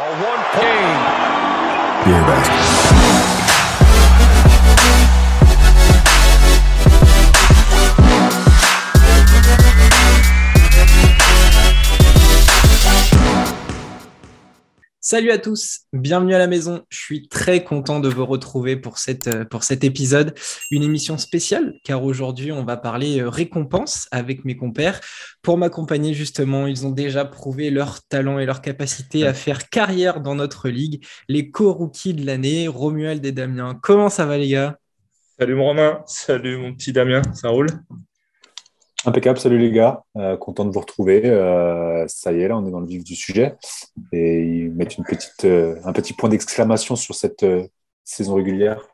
A one point. Beer basket. Salut à tous, bienvenue à la maison. Je suis très content de vous retrouver pour, cette, euh, pour cet épisode, une émission spéciale, car aujourd'hui on va parler euh, récompense avec mes compères. Pour m'accompagner justement, ils ont déjà prouvé leur talent et leur capacité à faire carrière dans notre ligue. Les co-rookies de l'année, Romuald et Damien. Comment ça va les gars? Salut mon Romain, salut mon petit Damien, ça roule? Impeccable, salut les gars, euh, content de vous retrouver. Euh, ça y est, là, on est dans le vif du sujet. Et ils mettent une petite, euh, un petit point d'exclamation sur cette saison régulière.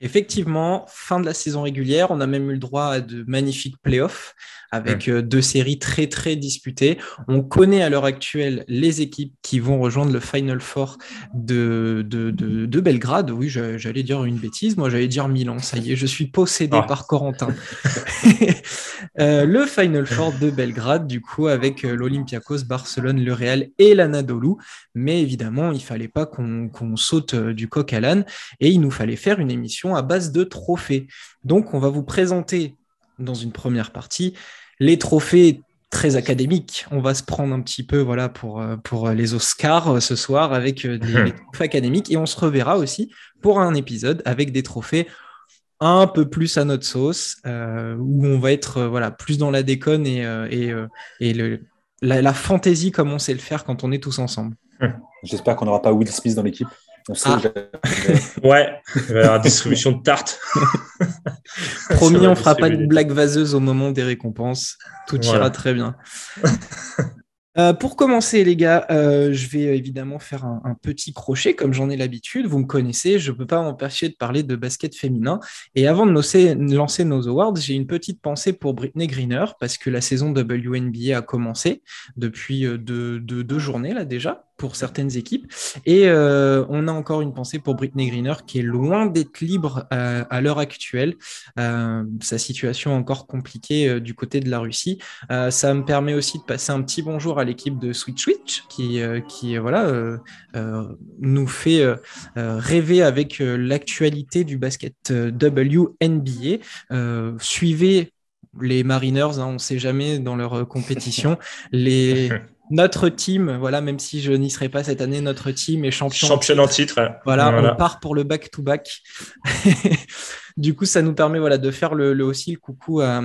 Effectivement, fin de la saison régulière, on a même eu le droit à de magnifiques playoffs avec mmh. euh, deux séries très très disputées. On connaît à l'heure actuelle les équipes qui vont rejoindre le Final Four de, de, de, Belgrade. Oui, j'allais dire une bêtise, moi j'allais dire Milan, ça y est, je suis possédé ah. par Corentin. Euh, le Final Four de Belgrade, du coup, avec euh, l'Olympiakos, Barcelone, le Real et l'Anadolu. Mais évidemment, il fallait pas qu'on saute du coq à l'âne et il nous fallait faire une émission à base de trophées. Donc, on va vous présenter dans une première partie les trophées très académiques. On va se prendre un petit peu voilà, pour, euh, pour les Oscars euh, ce soir avec euh, des, trophées académiques et on se reverra aussi pour un épisode avec des trophées un peu plus à notre sauce, où on va être voilà, plus dans la déconne et, et, et le, la, la, fantaisie comme on sait le faire quand on est tous ensemble. J'espère qu'on n'aura pas Will Smith dans l'équipe. Ah. ouais, la distribution de tartes. Promis, on fera pas de blague vaseuse au moment des récompenses. Tout ira très bien. Euh, pour commencer, les gars, euh, je vais évidemment faire un, petit crochet comme j'en ai l'habitude. Vous me connaissez, je ne peux pas m'empêcher de parler de basket féminin. Et avant de lancer nos awards, j'ai une petite pensée pour Britney Greener parce que la saison WNBA a commencé depuis euh, deux journées là déjà pour certaines équipes. Et on a encore une pensée pour Britney Greener qui est loin d'être libre à l'heure actuelle. Sa situation encore compliquée du côté de la Russie. ça me permet aussi de passer un petit bonjour à l'équipe de Switch Switch qui, qui voilà, nous fait rêver avec l'actualité du basket WNBA. suivez les Mariners, hein, on ne sait jamais dans leur compétition. Les, notre team, voilà, même si je n'y serai pas cette année, notre team est champion. Champion en titre. Voilà, on part pour le back-to-back. du coup, ça nous permet voilà, de faire le, aussi le coucou à,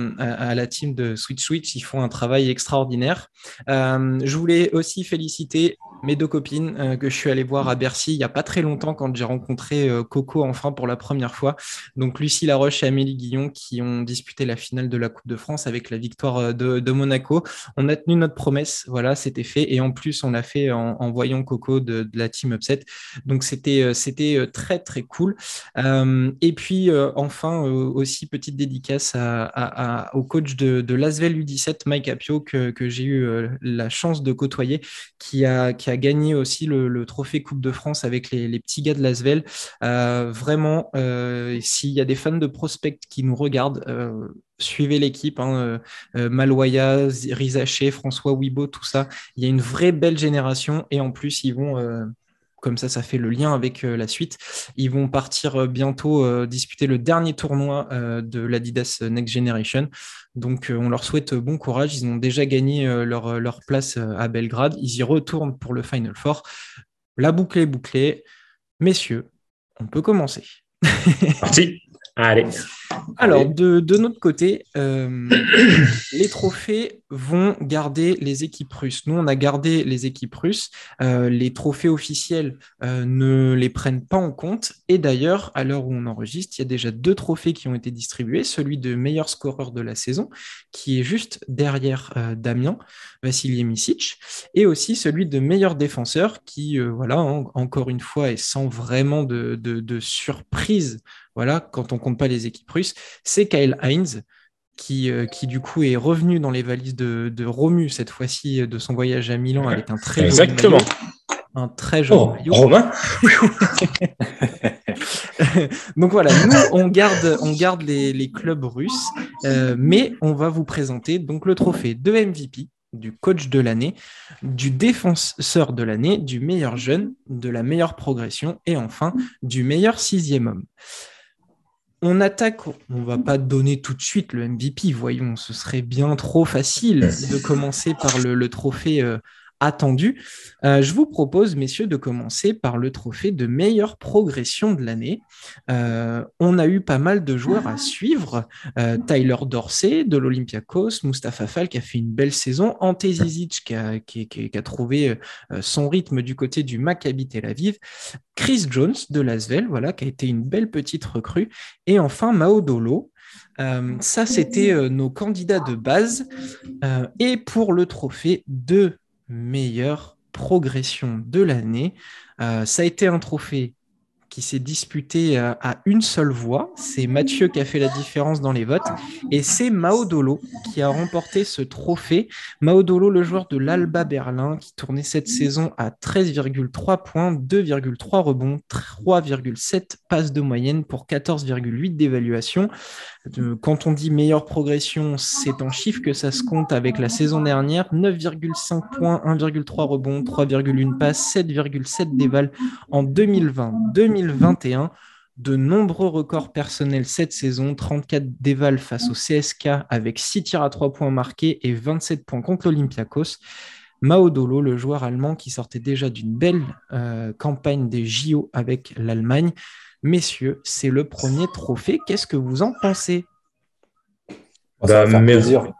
la team de Switch Switch. Ils font un travail extraordinaire. Euh, je voulais aussi féliciter mes deux copines euh, que je suis allé voir à Bercy il n'y a pas très longtemps quand j'ai rencontré euh, Coco enfin pour la première fois. Donc Lucie Laroche et Amélie Guillon qui ont disputé la finale de la Coupe de France avec la victoire euh, de, Monaco. On a tenu notre promesse, voilà, c'était fait. Et en plus, on l'a fait en, voyant Coco de, la Team Upset. Donc c'était c'était très très cool. et puis enfin aussi petite dédicace au coach de, de l'Asvel U17, Mike Apio, que, j'ai eu la chance de côtoyer, qui a, a gagné aussi le, trophée Coupe de France avec les, petits gars de Lasvel. Euh, vraiment, euh, s'il y a des fans de prospect qui nous regardent, euh, suivez l'équipe, hein, Maloya, Rizaché, François Wibo, tout ça. Il y a une vraie belle génération et en plus, ils vont comme ça, ça fait le lien avec la suite. Ils vont partir bientôt disputer le dernier tournoi de l'Adidas Next Generation. Donc, euh, on leur souhaite bon courage. Ils ont déjà gagné euh, leur, place euh, à Belgrade. Ils y retournent pour le Final Four. La boucle est bouclée. Messieurs, on peut commencer. Parti. Allez. Alors, de, notre côté, euh, les trophées vont garder les équipes russes. Nous, on a gardé les équipes russes. Euh, les trophées officiels euh, ne les prennent pas en compte. Et d'ailleurs, à l'heure où on enregistre, il y a déjà deux trophées qui ont été distribués. Celui de meilleur scoreur de la saison, qui est juste derrière Damien, Vassili Misic, et aussi celui de meilleur défenseur, qui, voilà, encore une fois, est sans vraiment de, de surprise voilà, quand on compte pas les équipes russes, c'est Kyle Heinz, qui, euh, qui du coup est revenu dans les valises de, de Romu cette fois-ci euh, de son voyage à Milan avec un très Exactement. un très joli oh, maillot. Romain Donc voilà, nous on garde, on garde les, les clubs russes, euh, mais on va vous présenter donc le trophée de MVP du coach de l'année, du défenseur de l'année, du meilleur jeune, de la meilleure progression et enfin du meilleur sixième homme. On attaque, on va pas donner tout de suite le MVP, voyons, ce serait bien trop facile de commencer par le, trophée euh, attendu. Euh, je vous propose, messieurs, de commencer par le trophée de meilleure progression de l'année. Euh, on a eu pas mal de joueurs à suivre. Euh, Tyler Dorsey de l'Olympiakos, Mustafa Fall qui a fait une belle saison, Ante Zizic qui a, qui, a trouvé son rythme du côté du Maccabi Tel Aviv, Chris Jones de Lasvel, voilà, qui a été une belle petite recrue, et enfin Mao Dolo, ça, c'était nos candidats de base. et pour le trophée de meilleure progression de l'année. Euh, ça a été un trophée qui s'est disputé euh, à une seule voix. C'est Mathieu qui a fait la différence dans les votes. Et c'est Maodolo qui a remporté ce trophée. Maodolo, le joueur de l'Alba Berlin, qui tournait cette saison à 13,3 points, 2,3 rebonds, 3,7 passes de moyenne pour 14,8 d'évaluation. Quand on dit meilleure progression, c'est en chiffres que ça se compte avec la saison dernière. 9,5 points, 1,3 rebonds, 3,1 passes, 7,7 d'éval en 2020. 2021, de nombreux records personnels cette saison, 34 déval face au CSK avec 6 tirs à 3 points marqués et 27 points contre l'Olympiakos. Maodolo, le joueur allemand qui sortait déjà d'une belle euh, campagne des JO avec l'Allemagne. Messieurs, c'est le premier trophée. Qu'est-ce que vous en pensez? Ça fait plaisir.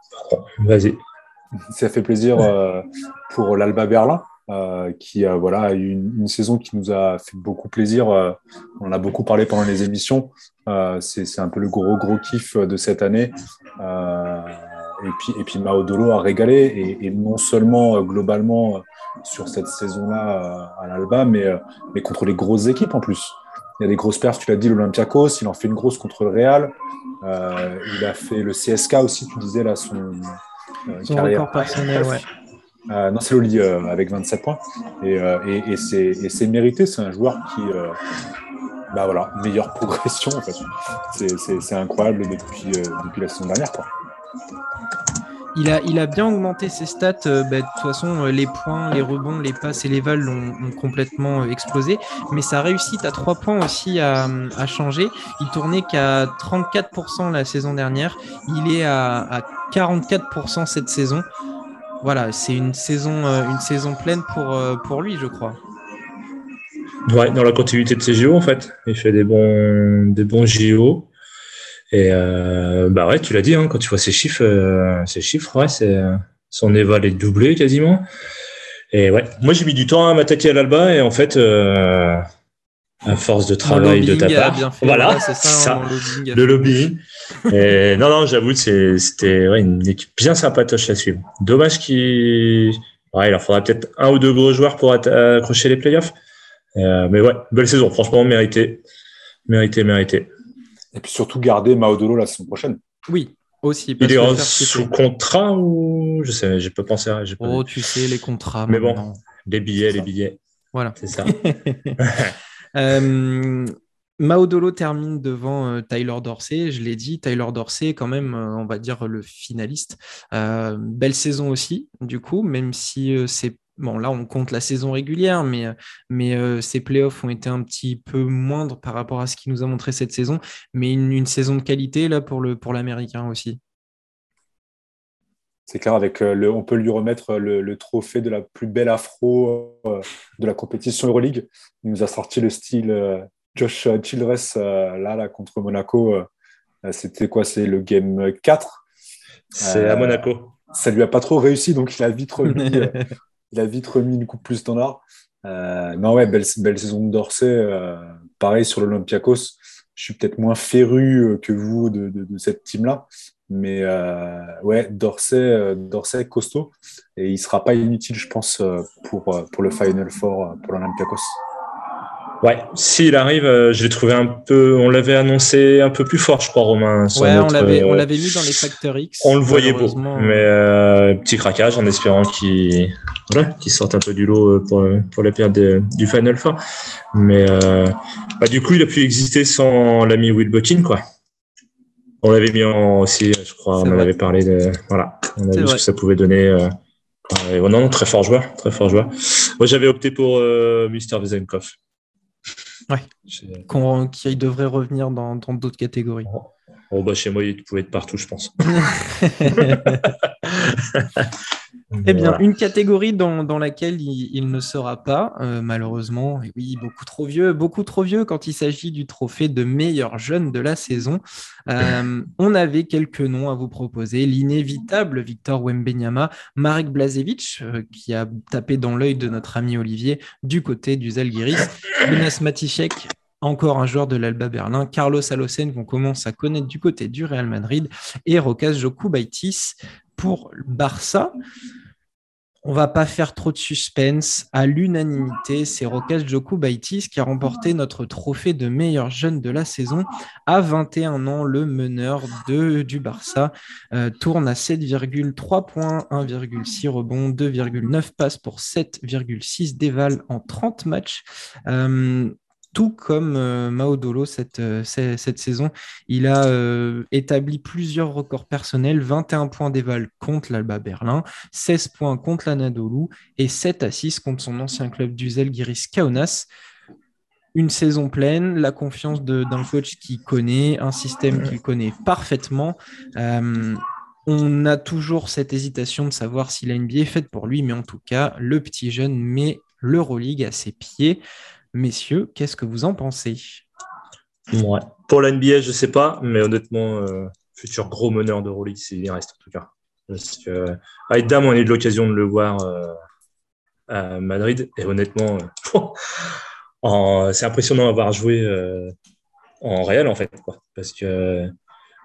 Vas-y. Ça fait plaisir euh, pour l'Alba Berlin. Euh, qui euh, voilà, a eu une, saison qui nous a fait beaucoup plaisir. Euh, on en a beaucoup parlé pendant les émissions. c'est un peu le gros, gros kiff de cette année. et puis, et puis Maodolo a régalé, et, non seulement globalement sur cette saison-là à l'Alba, mais, mais contre les grosses équipes en plus. Il y a des grosses perfs, tu l'as dit, l'Olympiakos, il en fait une grosse contre le Real. il a fait le CSK aussi, tu disais là, son, son carrière personnel, ouais. Euh, non, c'est Loli euh, avec 27 points. Et, euh, et, c'est mérité. C'est un joueur qui, bah voilà, meilleure progression en fait. C'est incroyable depuis, la saison dernière. Quoi. Il a, il a bien augmenté ses stats. Bah, de toute façon, les points, les rebonds, les passes et les vals ont, complètement explosé. Mais sa réussite à 3 points aussi a, a changé. Il tournait qu'à 34% la saison dernière. Il est à, à 44% cette saison voilà, c'est une saison, euh, une saison pleine pour, euh, pour lui, je crois. Ouais, dans la continuité de ses JO, en fait. Il fait des bons, des bons JO. Et euh, bah ouais, tu l'as dit, hein, quand tu vois ces chiffres, chiffres, ouais, c'est son éval est doublé quasiment. Et ouais, moi j'ai mis du temps à m'attaquer à l'Alba et en fait, à force de travail de ta part. voilà, c'est ça, le lobbying. et non, non, j'avoue, c'était ouais, une équipe bien sympatoche à suivre. Dommage qu'il ouais, il leur faudra peut-être un ou deux gros joueurs pour accrocher les playoffs. Euh, mais ouais, belle saison, franchement, mérité. Mérité, mérité. Et puis surtout garder Maodolo la saison prochaine. Oui, aussi. il est sous contrat ou je sais, j'ai pas pensé à. Oh, tu sais, les contrats. Mais bon, les billets, les billets. Voilà. C'est ça. Euh, Maodolo termine devant euh, Tyler Dorsey. Je l'ai dit, Tyler Dorsey, quand même, euh, on va dire le finaliste. belle saison aussi, du coup, même si c'est Bon, là, on compte la saison régulière, mais, mais ces playoffs ont été un petit peu moindres par rapport à ce qu'il nous a montré cette saison. Mais une, saison de qualité là pour l'Américain pour aussi. C'est clair, avec euh, le, on peut lui remettre le, trophée de la plus belle afro euh, de la compétition Euroleague. Il nous a sorti le style euh, Josh Childress là, là, contre Monaco. C'était quoi? C'est le game 4 C'est à Monaco. Ça lui a pas trop réussi, donc il a vite remis, il a vite remis une coupe plus standard. non, ouais, belle, belle saison de Dorsey. pareil sur l'Olympiakos. Je suis peut-être moins féru que vous de, de cette team-là, mais euh, ouais, Dorsey, euh, Dorsey costaud. Et il sera pas inutile, je pense, euh, pour, pour le Final Four pour l'Olympiakos. Ouais, s'il arrive, je l'ai trouvé un peu. On l'avait annoncé un peu plus fort, je crois, Romain. Ouais, on l'avait, on l'avait mis dans les Factor X. On le voyait beau, mais petit craquage en espérant qu'il, voilà, qu'il sorte un peu du lot pour pour la période du Final Four. Mais bah, du coup, il a pu exister sans l'ami Will Buckin, quoi. On l'avait mis en aussi, je crois, on en avait parlé de. Voilà, on a vu ce que ça pouvait donner. Euh, non, non, très fort joueur, très fort joueur. Moi, j'avais opté pour euh, Mister Vezenkov. Ouais. Qui devrait revenir dans d'autres catégories. Oh. oh. bah, chez moi, il pouvait être partout, je pense. Eh bien, une catégorie dans, laquelle il, ne sera pas, euh, malheureusement. Et oui, beaucoup trop vieux, beaucoup trop vieux quand il s'agit du trophée de meilleur jeune de la saison. Euh, on avait quelques noms à vous proposer. L'inévitable Victor Wembenyama, Marek Blazevic, euh, qui a tapé dans l'œil de notre ami Olivier du côté du Zalgiris, Jonas Matichek, encore un joueur de l'Alba Berlin, Carlos Alocen qu'on commence à connaître du côté du Real Madrid et Rokas Jokubaitis pour Barça. On va pas faire trop de suspense. À l'unanimité, c'est Rokas Jokubaitis qui a remporté notre trophée de meilleur jeune de la saison. À 21 ans, le meneur de, du Barça euh, tourne à 7,3 points, 1,6 rebonds, 2,9 passes pour 7,6 déval en 30 matchs. Euh, tout comme euh, cette, euh, cette, saison. Il a euh, établi plusieurs records personnels 21 points d'éval contre l'Alba Berlin, 16 points contre l'Anadolu et 7 à 6 contre son ancien club du Zalgiris Kaunas. Une saison pleine, la confiance d'un coach qui connaît, un système qu'il connaît parfaitement. on a toujours cette hésitation de savoir si la NBA est faite pour lui, mais en tout cas, le petit jeune met l'Euroleague à ses pieds. Messieurs, qu'est-ce que vous en pensez? Pour la NBA, je ne sais pas, mais honnêtement, euh, futur gros meneur de Rolex, s'il reste en tout cas. Parce que, Edam, on a eu l'occasion de le voir euh, à Madrid, et honnêtement, euh, c'est impressionnant d'avoir joué en réel, en fait. Parce que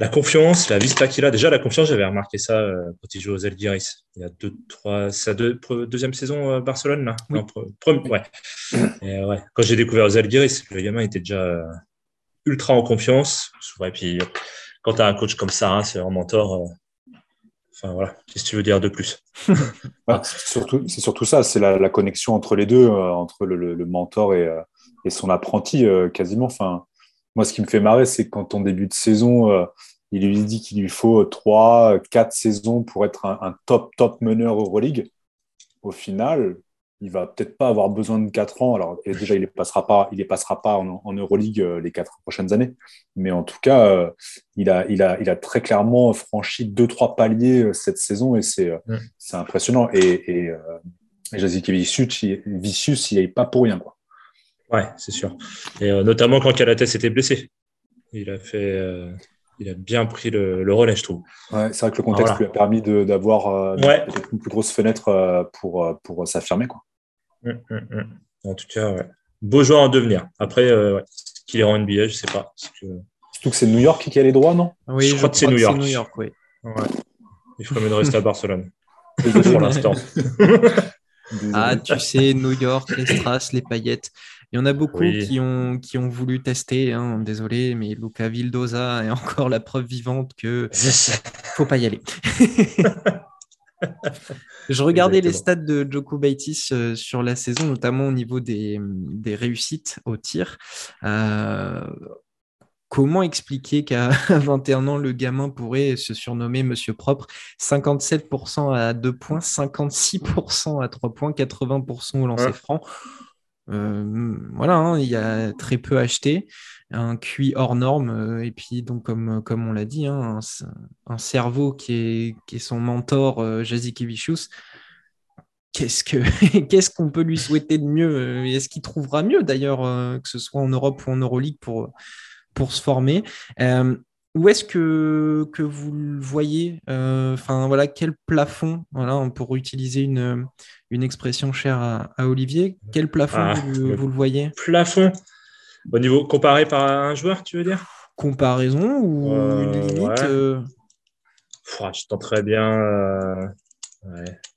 la confiance, la vista qu'il a. Déjà, la confiance, j'avais remarqué ça euh, quand il joue aux Elgiris. Il y a deux, trois, sa deuxième saison à euh, Barcelone, là. ouais. ouais. Quand j'ai découvert aux Elgiris, le gamin était déjà euh, ultra en confiance. Et puis, quand tu as un coach comme ça, hein, c'est un mentor. Enfin, voilà. Qu'est-ce que tu veux dire de plus? C'est surtout, surtout, ça, c'est la, connexion entre les deux, entre le, mentor et, et, son apprenti, quasiment. Enfin, moi, ce qui me fait marrer, c'est quand en début de saison, il lui dit qu'il lui faut 3, 4 saisons pour être un, top, top meneur Euroleague. Au final, il va peut-être pas avoir besoin de 4 ans. Alors, déjà, il ne passera pas, il les passera pas en, Euroleague euh, les 4 prochaines années. Mais en tout cas, euh, il, a, il, a, il a très clairement franchi 2-3 paliers euh, cette saison et c'est c'est impressionnant. Et, et, et Vicius, il n'est pas pour rien. Quoi. Ouais, c'est sûr. Et notamment quand Calates était blessé. Il a fait il a bien pris le, relais, je trouve. Ouais, c'est vrai que le contexte lui a permis d'avoir euh, une plus grosse fenêtre euh, pour, euh, pour s'affirmer. Hum, hum, hum. En tout cas, beau joueur à devenir. Après, qu'il est en NBA, je ne sais pas. Que... Surtout que c'est New York qui a les droits, non? Oui, je, crois, que c'est New, York. New York. oui. Il ferait mieux de rester à Barcelone pour l'instant. ah, tu sais, New York, les strass, les paillettes. Il y en a beaucoup qui, ont, qui ont voulu tester. Hein, désolé, mais Luca Vildoza est encore la preuve vivante que faut pas y aller. Je regardais les stats de Joko Baitis euh, sur la saison, notamment au niveau des, des réussites au tir. Euh, comment expliquer qu'à 21 ans, le gamin pourrait se surnommer Monsieur Propre? 57% à 2 points, 56% à 3 points, 80% au lancer franc. Euh, voilà, hein, il y a très peu acheté, un QI hors norme, euh, et puis donc comme, comme on l'a dit, hein, un, cerveau qui est, qui est son mentor, euh. Qu'est-ce que qu'est-ce qu'on peut lui souhaiter de mieux Est-ce qu'il trouvera mieux d'ailleurs, que ce soit en Europe ou en Euroleague pour, pour se former? Où est-ce que, que vous le voyez Enfin, voilà, quel plafond Voilà, pour utiliser une, une expression chère à, Olivier. Quel plafond ah, vous, le, voyez? Plafond Au niveau comparé par un joueur, tu veux dire? Comparaison ou euh, une limite euh? Je tenterais bien. Euh,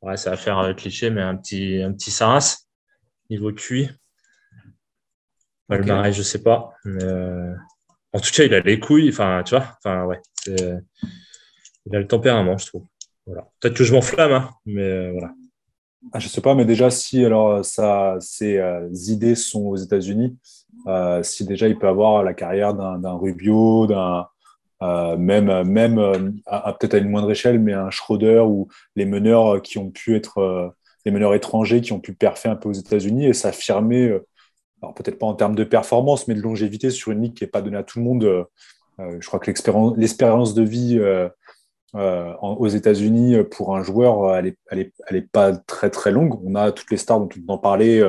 ouais. ça va faire cliché, mais un petit, un petit Saras, niveau cuit. Le okay. je sais pas. En tout cas, il a les couilles. Enfin, tu vois. Enfin, ouais. Il a le tempérament, je trouve. Voilà. Peut-être que je m'enflamme, hein, mais voilà. Ah, je ne sais pas, mais déjà, si alors ses euh, idées sont aux États-Unis, euh, si déjà il peut avoir la carrière d'un Rubio, d'un même même peut-être à une moindre échelle, mais un Schroeder ou les meneurs qui ont pu être les meneurs étrangers qui ont pu perfer un peu aux États-Unis et s'affirmer, alors peut-être pas en termes de performance, mais de longévité sur une ligue qui n'est pas donnée à tout le monde. je crois que l'espérance de vie aux États-Unis pour un joueur, elle n'est pas très très longue. On a toutes les stars dont on en parlait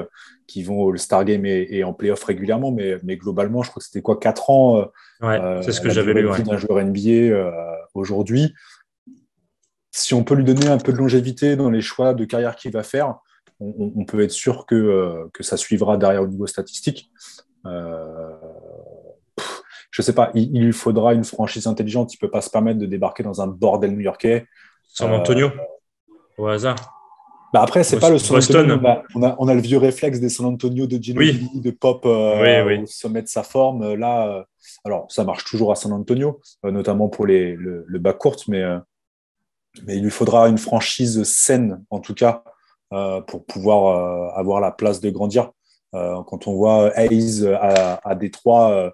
qui vont au Star Game et, en playoff régulièrement, mais, mais, globalement, je crois que c'était quoi 4 ans euh, C'est ce que j'avais lu. d'un joueur NBA euh, aujourd'hui. Si on peut lui donner un peu de longévité dans les choix de carrière qu'il va faire, on, peut être sûr que, euh, que ça suivra derrière au niveau statistique. je ne sais pas, il, lui faudra une franchise intelligente. Il ne peut pas se permettre de débarquer dans un bordel new-yorkais. San Antonio, au hasard. Bah après, c'est pas le San Antonio. On a, on, a, le vieux réflexe des San Antonio de Ginobili, de Pop euh, au sommet de sa forme. Là, euh, alors ça marche toujours à San Antonio, euh, notamment pour les, le, le bas court, mais, mais il lui faudra une franchise saine, en tout cas, pour pouvoir avoir la place de grandir. quand on voit Hayes à, Détroit,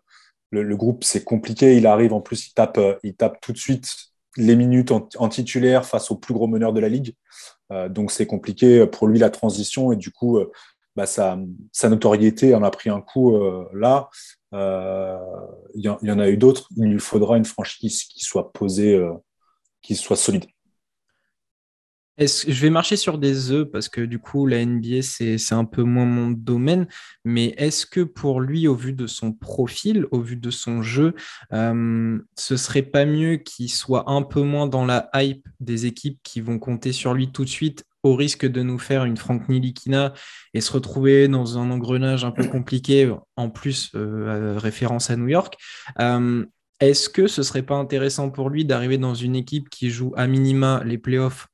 le, groupe, c'est compliqué. Il arrive, en plus, il tape, il tape tout de suite les minutes en, titulaire face au plus gros meneur de la ligue. Euh, donc c'est compliqué pour lui la transition et du coup euh, bah, sa, notoriété en a pris un coup euh, là. Il y, en a eu d'autres. Il lui faudra une franchise qui soit posée, qui soit solide je vais marcher sur des œufs parce que du coup, la NBA, c'est un peu moins mon domaine. Mais est-ce que pour lui, au vu de son profil, au vu de son jeu, euh, ce serait pas mieux qu'il soit un peu moins dans la hype des équipes qui vont compter sur lui tout de suite au risque de nous faire une Frank Nilikina et se retrouver dans un engrenage un peu compliqué, en plus euh, référence à New York? Euh, est-ce que ce serait pas intéressant pour lui d'arriver dans une équipe qui joue à minima les playoffs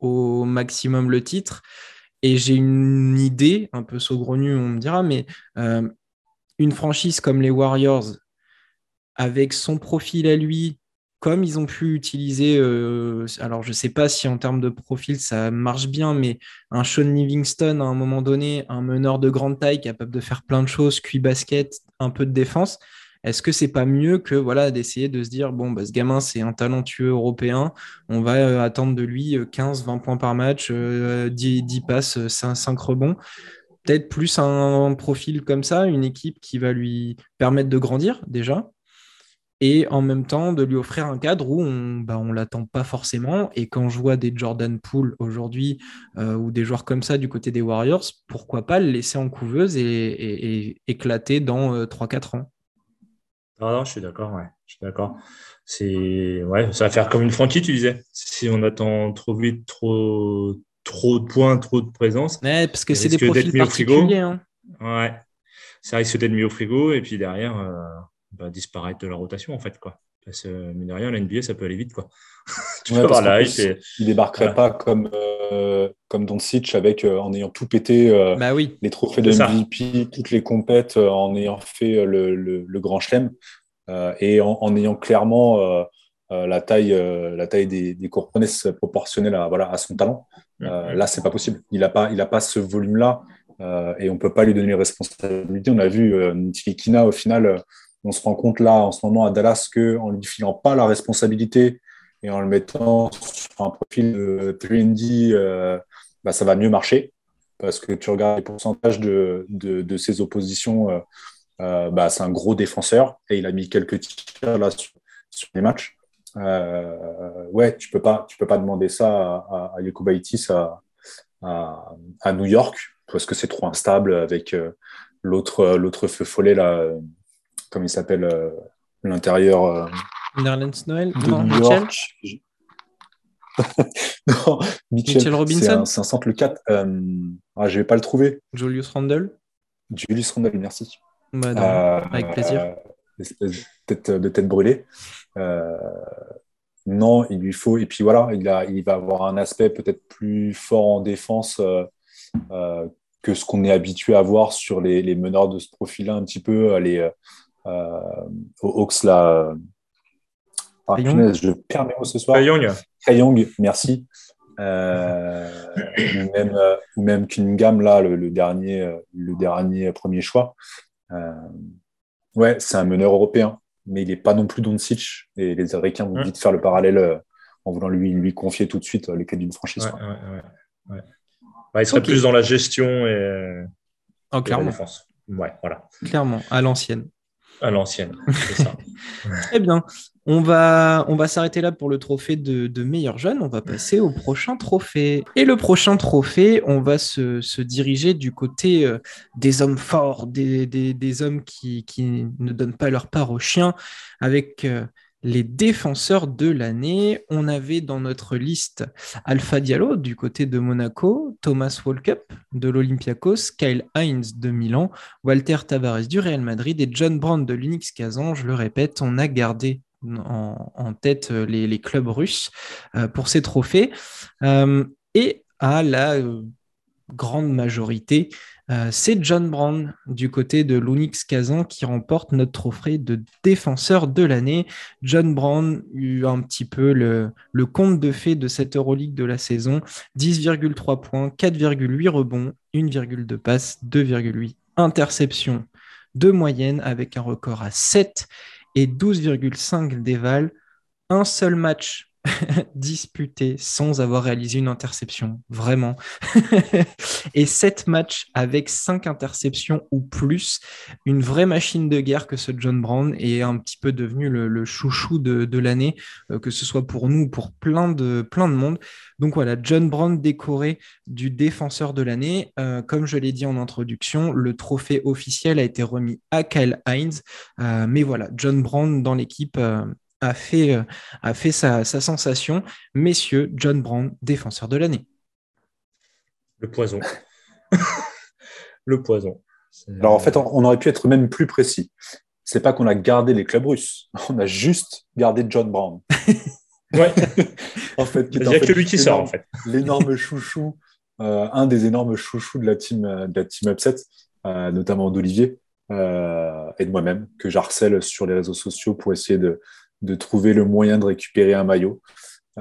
au maximum le titre. Et j'ai une idée, un peu saugrenue, on me dira, mais euh, une franchise comme les Warriors, avec son profil à lui, comme ils ont pu utiliser, euh, alors je ne sais pas si en termes de profil ça marche bien, mais un Sean Livingston à un moment donné, un meneur de grande taille capable de faire plein de choses, cuit basket, un peu de défense, est-ce que c'est pas mieux que voilà d'essayer de se dire bon bah, ce gamin c'est un talentueux européen, on va euh, attendre de lui 15-20 euh, points par match, 10, euh, 10, passes, 5, rebonds peut-être plus un, profil comme ça, une équipe qui va lui permettre de grandir déjà, et en même temps de lui offrir un cadre où on bah, on l'attend pas forcément. Et quand je vois des Jordan Poole aujourd'hui ou des joueurs comme ça du côté des Warriors, pourquoi pas le laisser en couveuse et, éclater dans 3-4 ans? Non, non, je suis d'accord, ouais. Je suis d'accord. C'est, ouais, ça va faire comme une franchise, tu disais. Si on attend trop vite, trop, trop de points, trop de présence. Ouais, parce que c'est des profils particuliers. Hein. Ouais. Ça risque d'être mis au frigo et puis derrière, euh, bah, disparaître de la rotation, en fait, quoi. Parce que, mine de rien, la NBA, ça peut aller vite, quoi. tu ouais, là, il, débarquerait pas comme, euh, comme Doncic avec, euh, en ayant tout pété, euh, bah oui. les trophées de MVP, toutes les compètes, en ayant fait le, le, grand chelem et en, ayant clairement la taille, la taille des, des proportionnelle à, voilà, à son talent. Mm-hmm. Là, c'est pas possible. Il n'a pas, il a pas ce volume-là et on peut pas lui donner les responsabilités. On a vu Kina, au final on se rend compte là en ce moment à Dallas qu'en lui filant pas la responsabilité et en le mettant sur un profil de 3D, euh, bah, ça va mieux marcher parce que tu regardes les pourcentages de, de, ses oppositions, euh, euh, bah, c'est un gros défenseur et il a mis quelques tirs là sur, les matchs. ouais, tu peux pas, tu peux pas demander ça à, à à, à, New York parce que c'est trop instable avec l'autre l'autre feu follet là comme il s'appelle, euh, l'intérieur. Euh, Noël non, Mitchell non, Mitchell, Robinson C'est un, centre le 4. Euh, ah, je ne vais pas le trouver. Julius Randle Julius Randle, merci. Bah, avec plaisir. Espèce de tête, brûlée. non, il lui faut. Et puis voilà, il, a, il va avoir un aspect peut-être plus fort en défense que ce qu'on est habitué à voir sur les, les meneurs de ce profil-là, un petit peu. Les, euh, au Hawks là. Euh, ah, je perds mes mots ce soir. Young. merci. Euh, ou même, ou même Cunningham, là, le, dernier, le dernier premier choix. ouais, c'est un meneur européen. mais il n'est pas non plus Doncic. Et les Américains vont vite faire le parallèle en voulant lui, lui confier tout de suite les clés d'une franchise. Bah, il serait plus dans la gestion et, oh, la défense. Ouais, voilà. Clairement, à l'ancienne. À l'ancienne, c'est ça. Très bien. On va, on va s'arrêter là pour le trophée de, meilleur jeune. On va passer au prochain trophée. Et le prochain trophée, on va se, diriger du côté euh, des hommes forts, des, hommes qui, ne donnent pas leur part aux chiens, avec euh, les défenseurs de l'année. On avait dans notre liste Alpha Diallo du côté de Monaco, Thomas Walkup de l'Olympiakos, Kyle Hines de Milan, Walter Tavares du Real Madrid et John Brand de l'Unix Kazan. Je le répète, on a gardé en, tête les, clubs russes euh, pour ces trophées. Euh, et à la euh, grande majorité, euh, c'est John Brown du côté de l'Unix Kazan qui remporte notre trophée de défenseur de l'année. John Brown eut un petit peu le, conte de fait de cette Euroleague de la saison 10,3 points, 4,8 rebonds, 1,2 passes, 2,8 interceptions de moyenne avec un record à 7 et 12,5 déval. Un seul match disputé sans avoir réalisé une interception, vraiment. et sept matchs avec cinq interceptions ou plus, une vraie machine de guerre que ce John Brown est un petit peu devenu le, chouchou de, l'année, euh, que ce soit pour nous ou pour plein de, monde. Donc voilà, John Brown décoré du défenseur de l'année. Euh, comme je l'ai dit en introduction, le trophée officiel a été remis à Kyle Hines. Euh, mais voilà, John Brown dans l'équipe a fait, euh, a fait sa, sensation. Messieurs, John Brown, défenseur de l'année. Le poison. le poison. Alors en fait, on aurait pu être même plus précis. C'est pas qu'on a gardé les clubs russes, on a juste gardé John Brown. ouais. en fait, il n'y a que lui qui sort en fait. L'énorme chouchou, euh, un des énormes chouchous de la team, euh, de la team Upset, notamment d'Olivier et de moi-même, que j'harcèle sur les réseaux sociaux pour essayer de, de trouver le moyen de récupérer un maillot.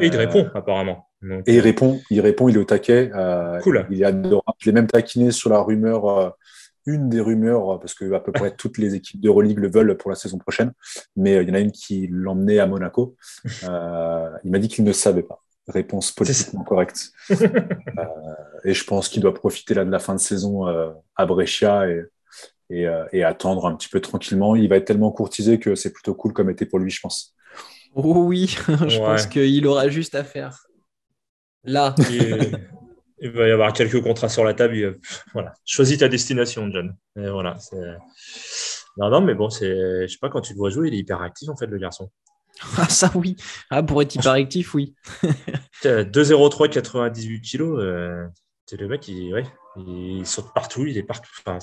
Et il répond, apparemment. Et il répond, il répond, il est au taquet. Euh, cool. Il est adorable. Je l'ai même taquiné sur la rumeur, euh, une des rumeurs, parce que à peu près toutes les équipes d'Euroleague le veulent pour la saison prochaine. Mais euh, il y en a une qui l'emmenait à Monaco. il m'a dit qu'il ne savait pas. Réponse politiquement correcte. et je pense qu'il doit profiter là de la fin de saison à Brescia et, et, attendre un petit peu tranquillement. Il va être tellement courtisé que c'est plutôt cool comme été pour lui, je pense. Oh oui, je pense qu'il aura juste à faire. Là. il va y avoir quelques contrats sur la table. Voilà. Choisis ta destination, John. Et voilà. Non, non, mais bon, c'est. Je sais pas, quand tu le vois jouer, il est hyper actif, en fait, le garçon. Ah, ça oui. Ah, pour être hyper actif, oui. 2,03, 98 kilos. Euh, c'est le mec, il, ouais, il saute partout, il est partout. Enfin,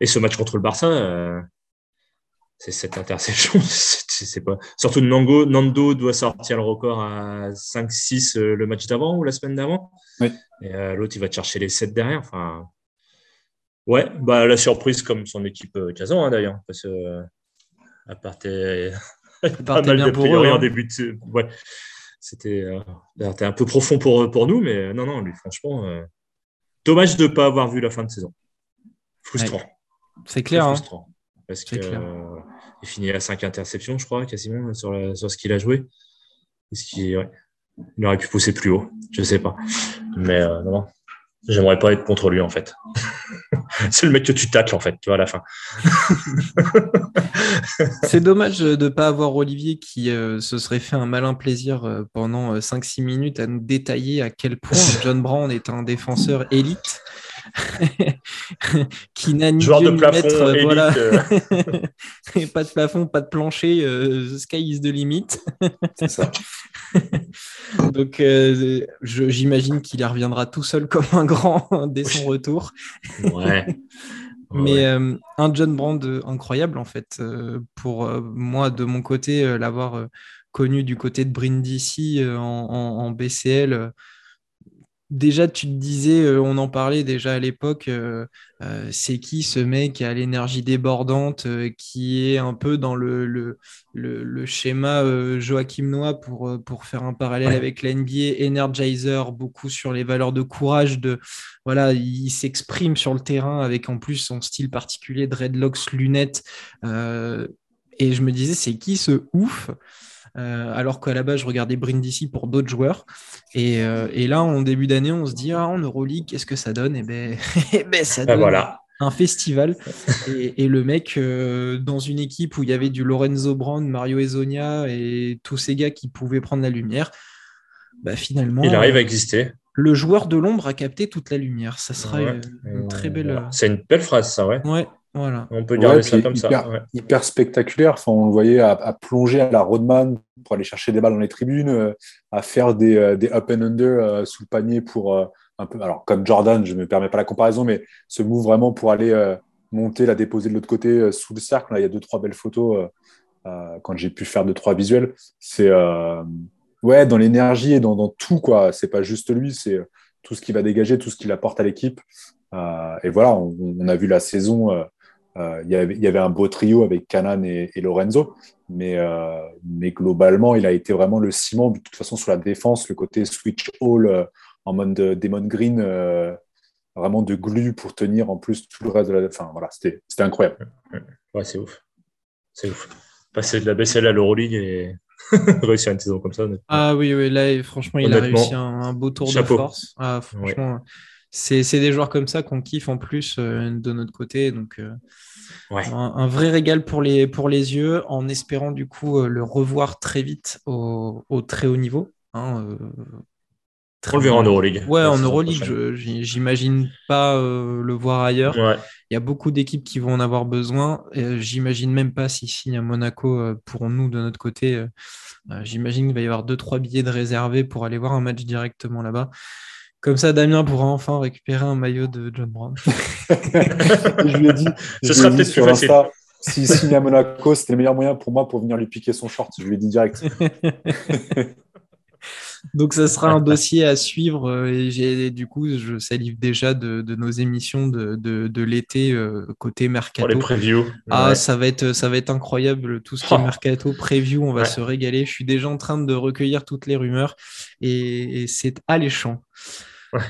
Et ce match contre le Barça, euh, c'est cette interception. c'est pas... Surtout Nango, Nando doit sortir le record à 5-6 euh, le match d'avant ou la semaine d'avant. Oui. Et euh, l'autre, il va chercher les 7 derrière. Enfin, ouais, bah, la surprise comme son équipe Kazan hein, d'ailleurs. Parce que à partait pas mal bien de pour eux, en hein. début de... ouais. C'était un peu profond pour, pour nous, mais non, non, lui, franchement, dommage de ne pas avoir vu la fin de saison. Frustrant. C'est clair. Hein. Frustrant. Parce qu'il euh, finit à 5 interceptions, je crois, quasiment, sur, sur ce qu'il a joué. il aurait pu pousser plus haut, je ne sais pas. Mais euh, non, j'aimerais pas être contre lui, en fait. c'est le mec que tu tacles, en fait, tu vois, à la fin. c'est dommage de ne pas avoir Olivier qui euh, se serait fait un malin plaisir pendant 5-6 minutes à nous détailler à quel point John Brown est un défenseur élite. qui n'a ni Joueur de plafond, euh, voilà. Euh. pas de plafond, pas de plancher, euh, the sky is the limit. C'est ça. Donc, j'imagine qu'il y reviendra tout seul comme un grand dès son retour. ouais. Mais un John Brand incroyable, en fait, pour moi, de mon côté, l'avoir connu du côté de Brindisi en, en BCL déjà, tu te disais, euh, on en parlait déjà à l'époque, euh, euh, c'est qui ce mec qui a l'énergie débordante, qui est un peu dans le, le, schéma Joachim Noah pour, pour faire un parallèle avec la NBA, Energizer, beaucoup sur les valeurs de courage, de voilà, il s'exprime sur le terrain avec en plus son style particulier, dreadlocks, lunettes Et je me disais, c'est qui ce ouf? Euh, alors qu'à la base, je regardais Brindisi pour d'autres joueurs. Et, euh, là, en début d'année, on se dit, ah, en Euroleague, qu'est-ce que ça donne? Et eh ben, eh ben, ça ben, donne un festival. et, le mec, euh, dans une équipe où il y avait du Lorenzo Brand, Mario Ezonia et tous ces gars qui pouvaient prendre la lumière, bah, finalement. Il arrive à exister. Le joueur de l'ombre a capté toute la lumière. Ça sera une, très belle. C'est une belle phrase, ça, ouais. Ouais, voilà. On peut dire ça comme hyper, ça. Hyper spectaculaire. Enfin, on le voyait à, plonger à la Rodman pour aller chercher des balles dans les tribunes, euh, à faire des, euh, des, up and under euh, sous le panier pour un peu. Alors, comme Jordan, je ne me permets pas la comparaison, mais ce move vraiment pour aller monter, la déposer de l'autre côté sous le cercle. Là, il y a deux, trois belles photos quand j'ai pu faire deux, trois visuels. C'est. ouais, dans l'énergie et dans, tout, quoi. C'est pas juste lui, c'est tout ce qui va dégager, tout ce qu'il apporte à l'équipe. et voilà, on, a vu la saison euh, il, y avait, un beau trio avec Canan et, Lorenzo, mais, euh, mais, globalement, il a été vraiment le ciment. De toute façon, sur la défense, le côté switch all euh, en mode Demon Green, vraiment de glu pour tenir en plus tout le reste de la. Enfin, voilà, c'était incroyable. Ouais, c'est ouf. C'est ouf. Passer de la BCL à l'Euroleague et réussir une saison comme ça. Ah oui, oui, là, franchement, il a réussi un, beau tour de force. Ah, franchement c'est des joueurs comme ça qu'on kiffe en plus euh, de notre côté. Donc, euh, un, vrai régal pour les, pour les yeux, en espérant du coup euh, le revoir très vite au, très haut niveau. Hein, On le verra en Euroleague. Ouais, en Euroleague, j'imagine pas le voir ailleurs. Il y a beaucoup d'équipes qui vont en avoir besoin. J'imagine même pas s'il signe à Monaco pour nous de notre côté. J'imagine qu'il va y avoir deux trois billets de réservés pour aller voir un match directement là-bas. Comme ça, Damien pourra enfin récupérer un maillot de John Brown. je lui ai dit, ce sera peut-être sur Insta, s'il signe à Monaco, c'était le meilleur moyen pour moi pour venir lui piquer son short. Je lui ai dit direct. Donc, ça sera un dossier à suivre. Euh, et j'ai, du coup, je salive déjà de, nos émissions de, l'été euh, côté mercato. Pour les previews. Ah, ça, va être, ça va être incroyable. Tout ce qui est mercato, preview, on va se régaler. Je suis déjà en train de recueillir toutes les rumeurs et c'est alléchant.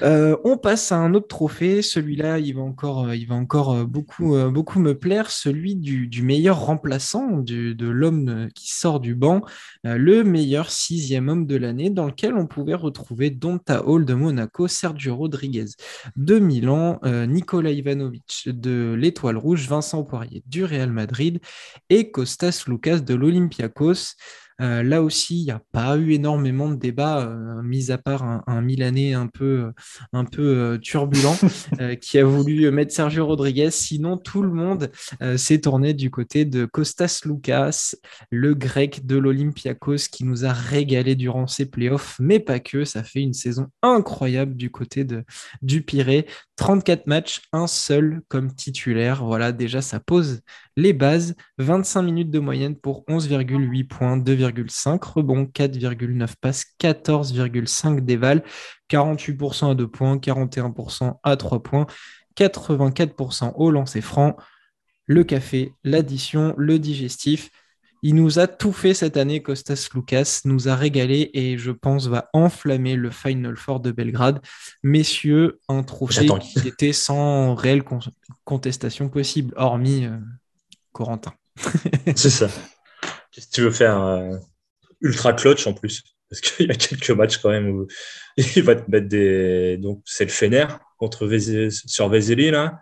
Euh, on passe à un autre trophée. Celui-là, il va encore, euh, il va encore euh, beaucoup, beaucoup me plaire. Celui du, meilleur remplaçant, de l'homme qui sort du banc, le meilleur sixième homme de l'année, dans lequel on pouvait retrouver Donta Hall de Monaco, Sergio Rodriguez de Milan, Nikola Ivanovic de l'Étoile Rouge, Vincent Poirier du Real Madrid et Costas Lucas de l'Olympiakos. Euh, là aussi, il n'y a pas eu énormément de débats, euh, mis à part un, Milanais un peu, un peu euh, turbulent qui a voulu mettre Sergio Rodriguez. Sinon, tout le monde s'est tourné du côté de Costas Lucas, le grec de l'Olympiakos qui nous a régalé durant ses playoffs, mais pas que. Ça fait une saison incroyable du côté de, du Pirée. 34 matchs, un seul comme titulaire. Voilà, déjà, ça pose les bases. 25 minutes de moyenne pour 11,8 points, 2,5 rebonds, 4,9 passes, 14,5 déval, 48% à 2 points, 41% à 3 points, 84% au lancer franc. Le café, l'addition, le digestif. Il nous a tout fait cette année, Costas Lucas, nous a régalé et je pense va enflammer le Final Four de Belgrade. Messieurs, un trophée qui était sans réelle contestation possible, hormis euh, Corentin. C'est ça. Que tu veux faire euh, Ultra clutch en plus. Parce qu'il y a quelques matchs quand même où il va te mettre des. Donc, c'est le Fener contre sur Vezeli, là.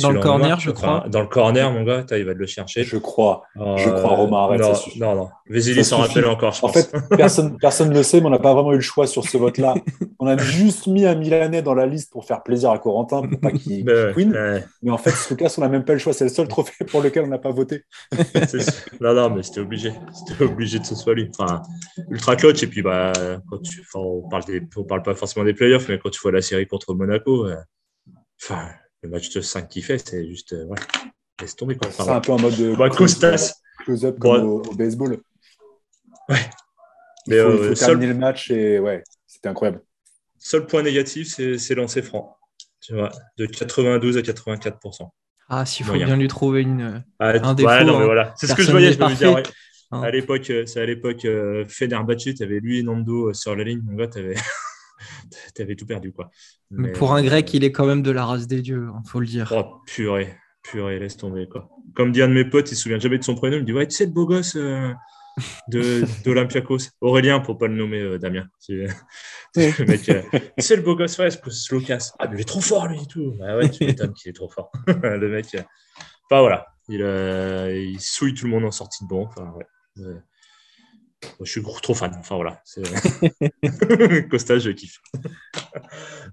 Dans le corner, je crois. Dans le corner, mon gars, il va te le chercher. Je crois. je crois, Romain, arrête. Non, non, non. Vézili s'en rappelle encore, je pense. En fait, personne ne le sait, mais on n'a pas vraiment eu le choix sur ce vote-là. on a juste mis un Milanais dans la liste pour faire plaisir à Corentin, pour pas qu'il ben win. Mais en fait, ce cas, on n'a même pas le choix. C'est le seul trophée pour lequel on n'a pas voté. non, non, mais c'était obligé. C'était obligé de ce soit lui. Enfin, ultra clutch. Et puis, bah, quand tu... on parle parle pas forcément des playoffs, mais quand tu vois la série contre Monaco, euh, enfin le match de 5 qu'il fait, c'est juste. Euh, laisse tomber. C'est un peu en mode de bah, close-up comme au, baseball. Ouais. Mais il faut, euh, terminer le match et ouais, c'était incroyable. Seul point négatif, c'est lancer franc. Tu vois, de 92 à 84% Ah, s'il faut bien lui trouver une, ah, un défaut. Ouais, non, mais hein. voilà. C'est ce que je voyais, je me dire. Ouais. Hein. À l'époque, euh, c'est à l'époque euh, Fenerbahce, tu avais lui et Nando sur la ligne. Mon gars, tu avais. tu avais tout perdu. Quoi. Mais, pour un grec, il est quand même de la race des dieux, il hein, faut le dire. Oh, purée. Purée, laisse tomber, quoi. Comme dit un de mes potes, il se souvient jamais de son prénom. Il me dit Ouais, tu sais, le beau gosse euh, de d'Olympiakos. Aurélien, pour pas le nommer, euh, Damien. C'est le mec, euh, tu sais, le beau gosse, ouais, c'est Lucas. Ah, mais il est trop fort, lui, et tout. Bah ouais, tu m'étonnes qu'il est trop fort. le mec, euh, enfin voilà, il, il, souille tout le monde en sortie de bon. Enfin, ouais. Je suis trop fan. Enfin voilà. Costa, je kiffe.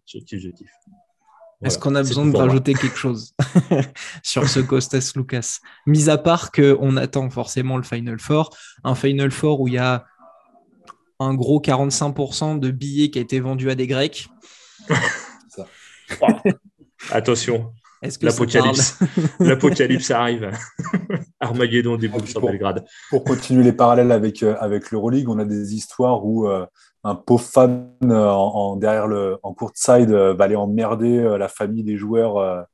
je kiffe, je kiffe. Est-ce qu'on a besoin de rajouter quelque chose sur ce Costas Lucas? Mis à part qu'on attend forcément le Final Four, un Final Four où il y a un gros 45% de billets qui a été vendu à des Grecs. Attention, L'apocalypse. L'apocalypse arrive. Armageddon déboule sur Belgrade. Pour continuer les parallèles avec, euh, avec l'Euroleague, on a des histoires où euh, un pauvre fan euh, en, derrière le, en courtside va aller emmerder la famille des joueurs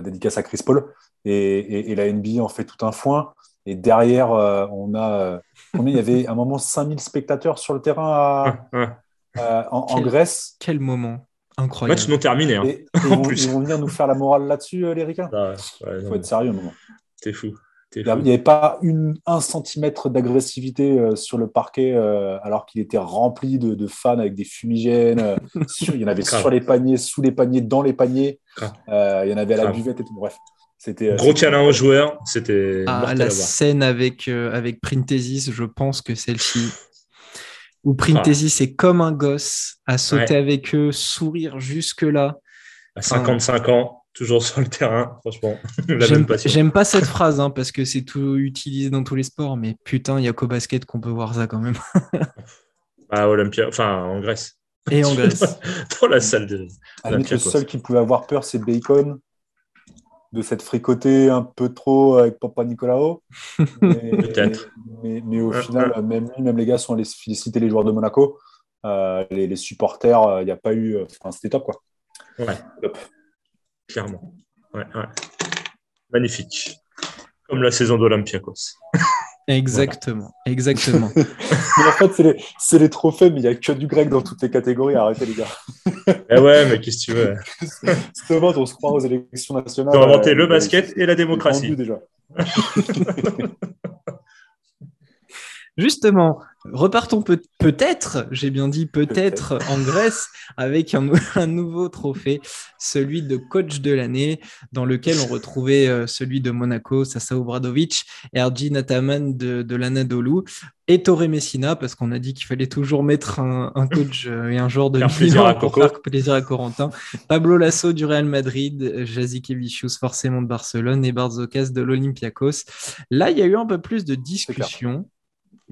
dédicace à Chris Paul. Et, la NBA en fait tout un foin. Et derrière, on a. il y avait? Un moment 5000 spectateurs sur le terrain en, Grèce. Quel moment? Incroyable. Match non terminé. Hein. Et, ils, vont, ils, vont, venir nous faire la morale là-dessus, euh, les Ricains ah Il faut être sérieux un moment. T'es fou. Il n'y avait pas une, un centimètre d'agressivité euh, sur le parquet euh, alors qu'il était rempli de, de, fans avec des fumigènes. il y en avait sur les paniers, sous les paniers, dans les paniers. il y en avait à la buvette et tout. Bref. C'était, Gros câlin aux joueurs, c'était. Ah, la scène avec, avec Printesis, je pense que celle-ci, où Printesi, c'est comme un gosse à sauter avec eux, sourire jusque-là. À 55 ans, toujours sur le terrain, franchement. J'aime pas cette phrase hein, parce que c'est tout utilisé dans tous les sports, mais putain, il y a qu'au basket qu'on peut voir ça quand même. à Olympia, enfin en Grèce. Et en Grèce. dans la salle de. le seul qui pouvait avoir peur, c'est Bacon de cette fricotée un peu trop avec Papa Nicolao. Peut-être. Mais, au final, même lui, même les gars sont allés féliciter les joueurs de Monaco. Euh, les, supporters, il euh, n'y a pas eu. Euh, enfin, c'était top, quoi. Ouais. Top. Clairement. Ouais, ouais. Magnifique. Comme la saison d'Olympiakos. Exactement, exactement. mais en fait, c'est les, trophées, mais il n'y a que du grec dans toutes les catégories. Arrêtez, les gars. eh ouais, mais qu'est-ce que tu veux? C'est on se croit aux élections nationales. Ont inventé le basket et la démocratie. Déjà. Justement, repartons peut-être, j'ai bien dit peut-être en Grèce, avec un, nouveau trophée, celui de coach de l'année, dans lequel on retrouvait euh, celui de Monaco, Sasa Obradovic, Ergi Nataman de, de l'Anadolu, et Torre Messina, parce qu'on a dit qu'il fallait toujours mettre un, coach euh, et un joueur de Milan pour faire plaisir à Corentin. Pablo Lasso du Real Madrid, Jazikevicius forcément de Barcelone et Barzokas de l'Olympiakos. Là, il y a eu un peu plus de discussion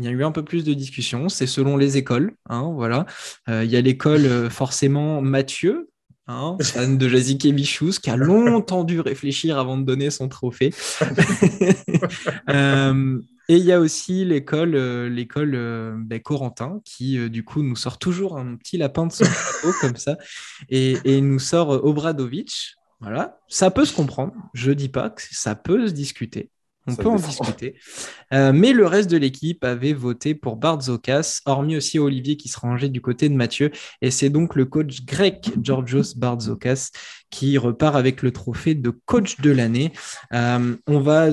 il y a eu un peu plus de discussion. C'est selon les écoles. Hein, voilà. Euh, il y a l'école euh, forcément Mathieu, hein, fan de Jazikevichus, qui a longtemps dû réfléchir avant de donner son trophée. Euh, et il y a aussi l'école, l'école ben, Corentin, qui du coup nous sort toujours un petit lapin de son chapeau comme ça, et, et nous sort Obradovic. Voilà, ça peut se comprendre. Je dis pas que ça peut se discuter. On peut en discuter. Euh, mais le reste de l'équipe avait voté pour Barzokas, hormis aussi Olivier qui se rangeait du côté de Mathieu. Et c'est donc le coach grec Georgios Barzokas qui repart avec le trophée de coach de l'année. Euh, on va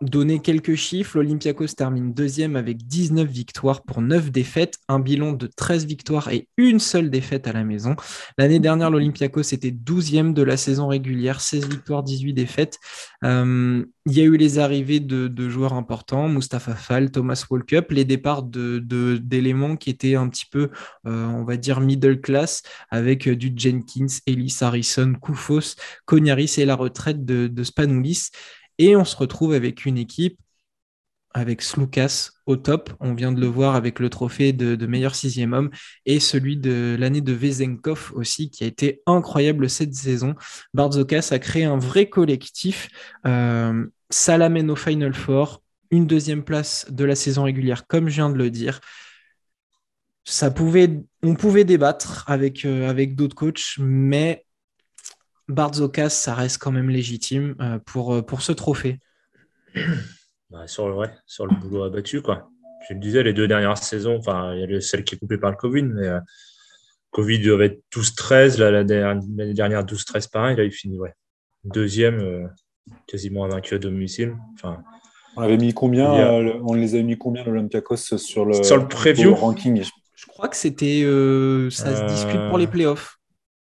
donner quelques chiffres, l'Olympiakos termine deuxième avec 19 victoires pour 9 défaites, un bilan de 13 victoires et une seule défaite à la maison. L'année dernière, l'Olympiakos était 12e de la saison régulière, 16 victoires, 18 défaites. Euh, il y a eu les arrivées de, joueurs importants, Mustafa Fall, Thomas Walkup, les départs d'éléments qui étaient un petit peu, euh, on va dire, middle class, avec du Jenkins, Ellis Harrison, Koufos, Cognaris et la retraite de, de Spanoulis. Et on se retrouve avec une équipe avec Slukas au top. On vient de le voir avec le trophée de, meilleur sixième homme et celui de l'année de Vezenkov aussi, qui a été incroyable cette saison. Barzokas a créé un vrai collectif. Euh, ça l'amène au Final Four, une deuxième place de la saison régulière, comme je viens de le dire. Ça pouvait, on pouvait débattre avec, euh, avec d'autres coachs, mais Barzokas, ça reste quand même légitime euh, pour, euh, pour ce trophée. Bah, sur, le, sur le boulot abattu, quoi. Je le disais, les deux dernières saisons, enfin, il y a celle qui est coupée par le Covid, mais euh, Covid devait être 12-13, l'année dernière 12-13 pareil, là il finit, ouais. Deuxième, quasiment invaincu à domicile. Enfin, on avait mis combien euh, On les avait mis combien l'Olympiakos sur le, sur le preview ranking? Je crois que c'était ça se discute pour les playoffs.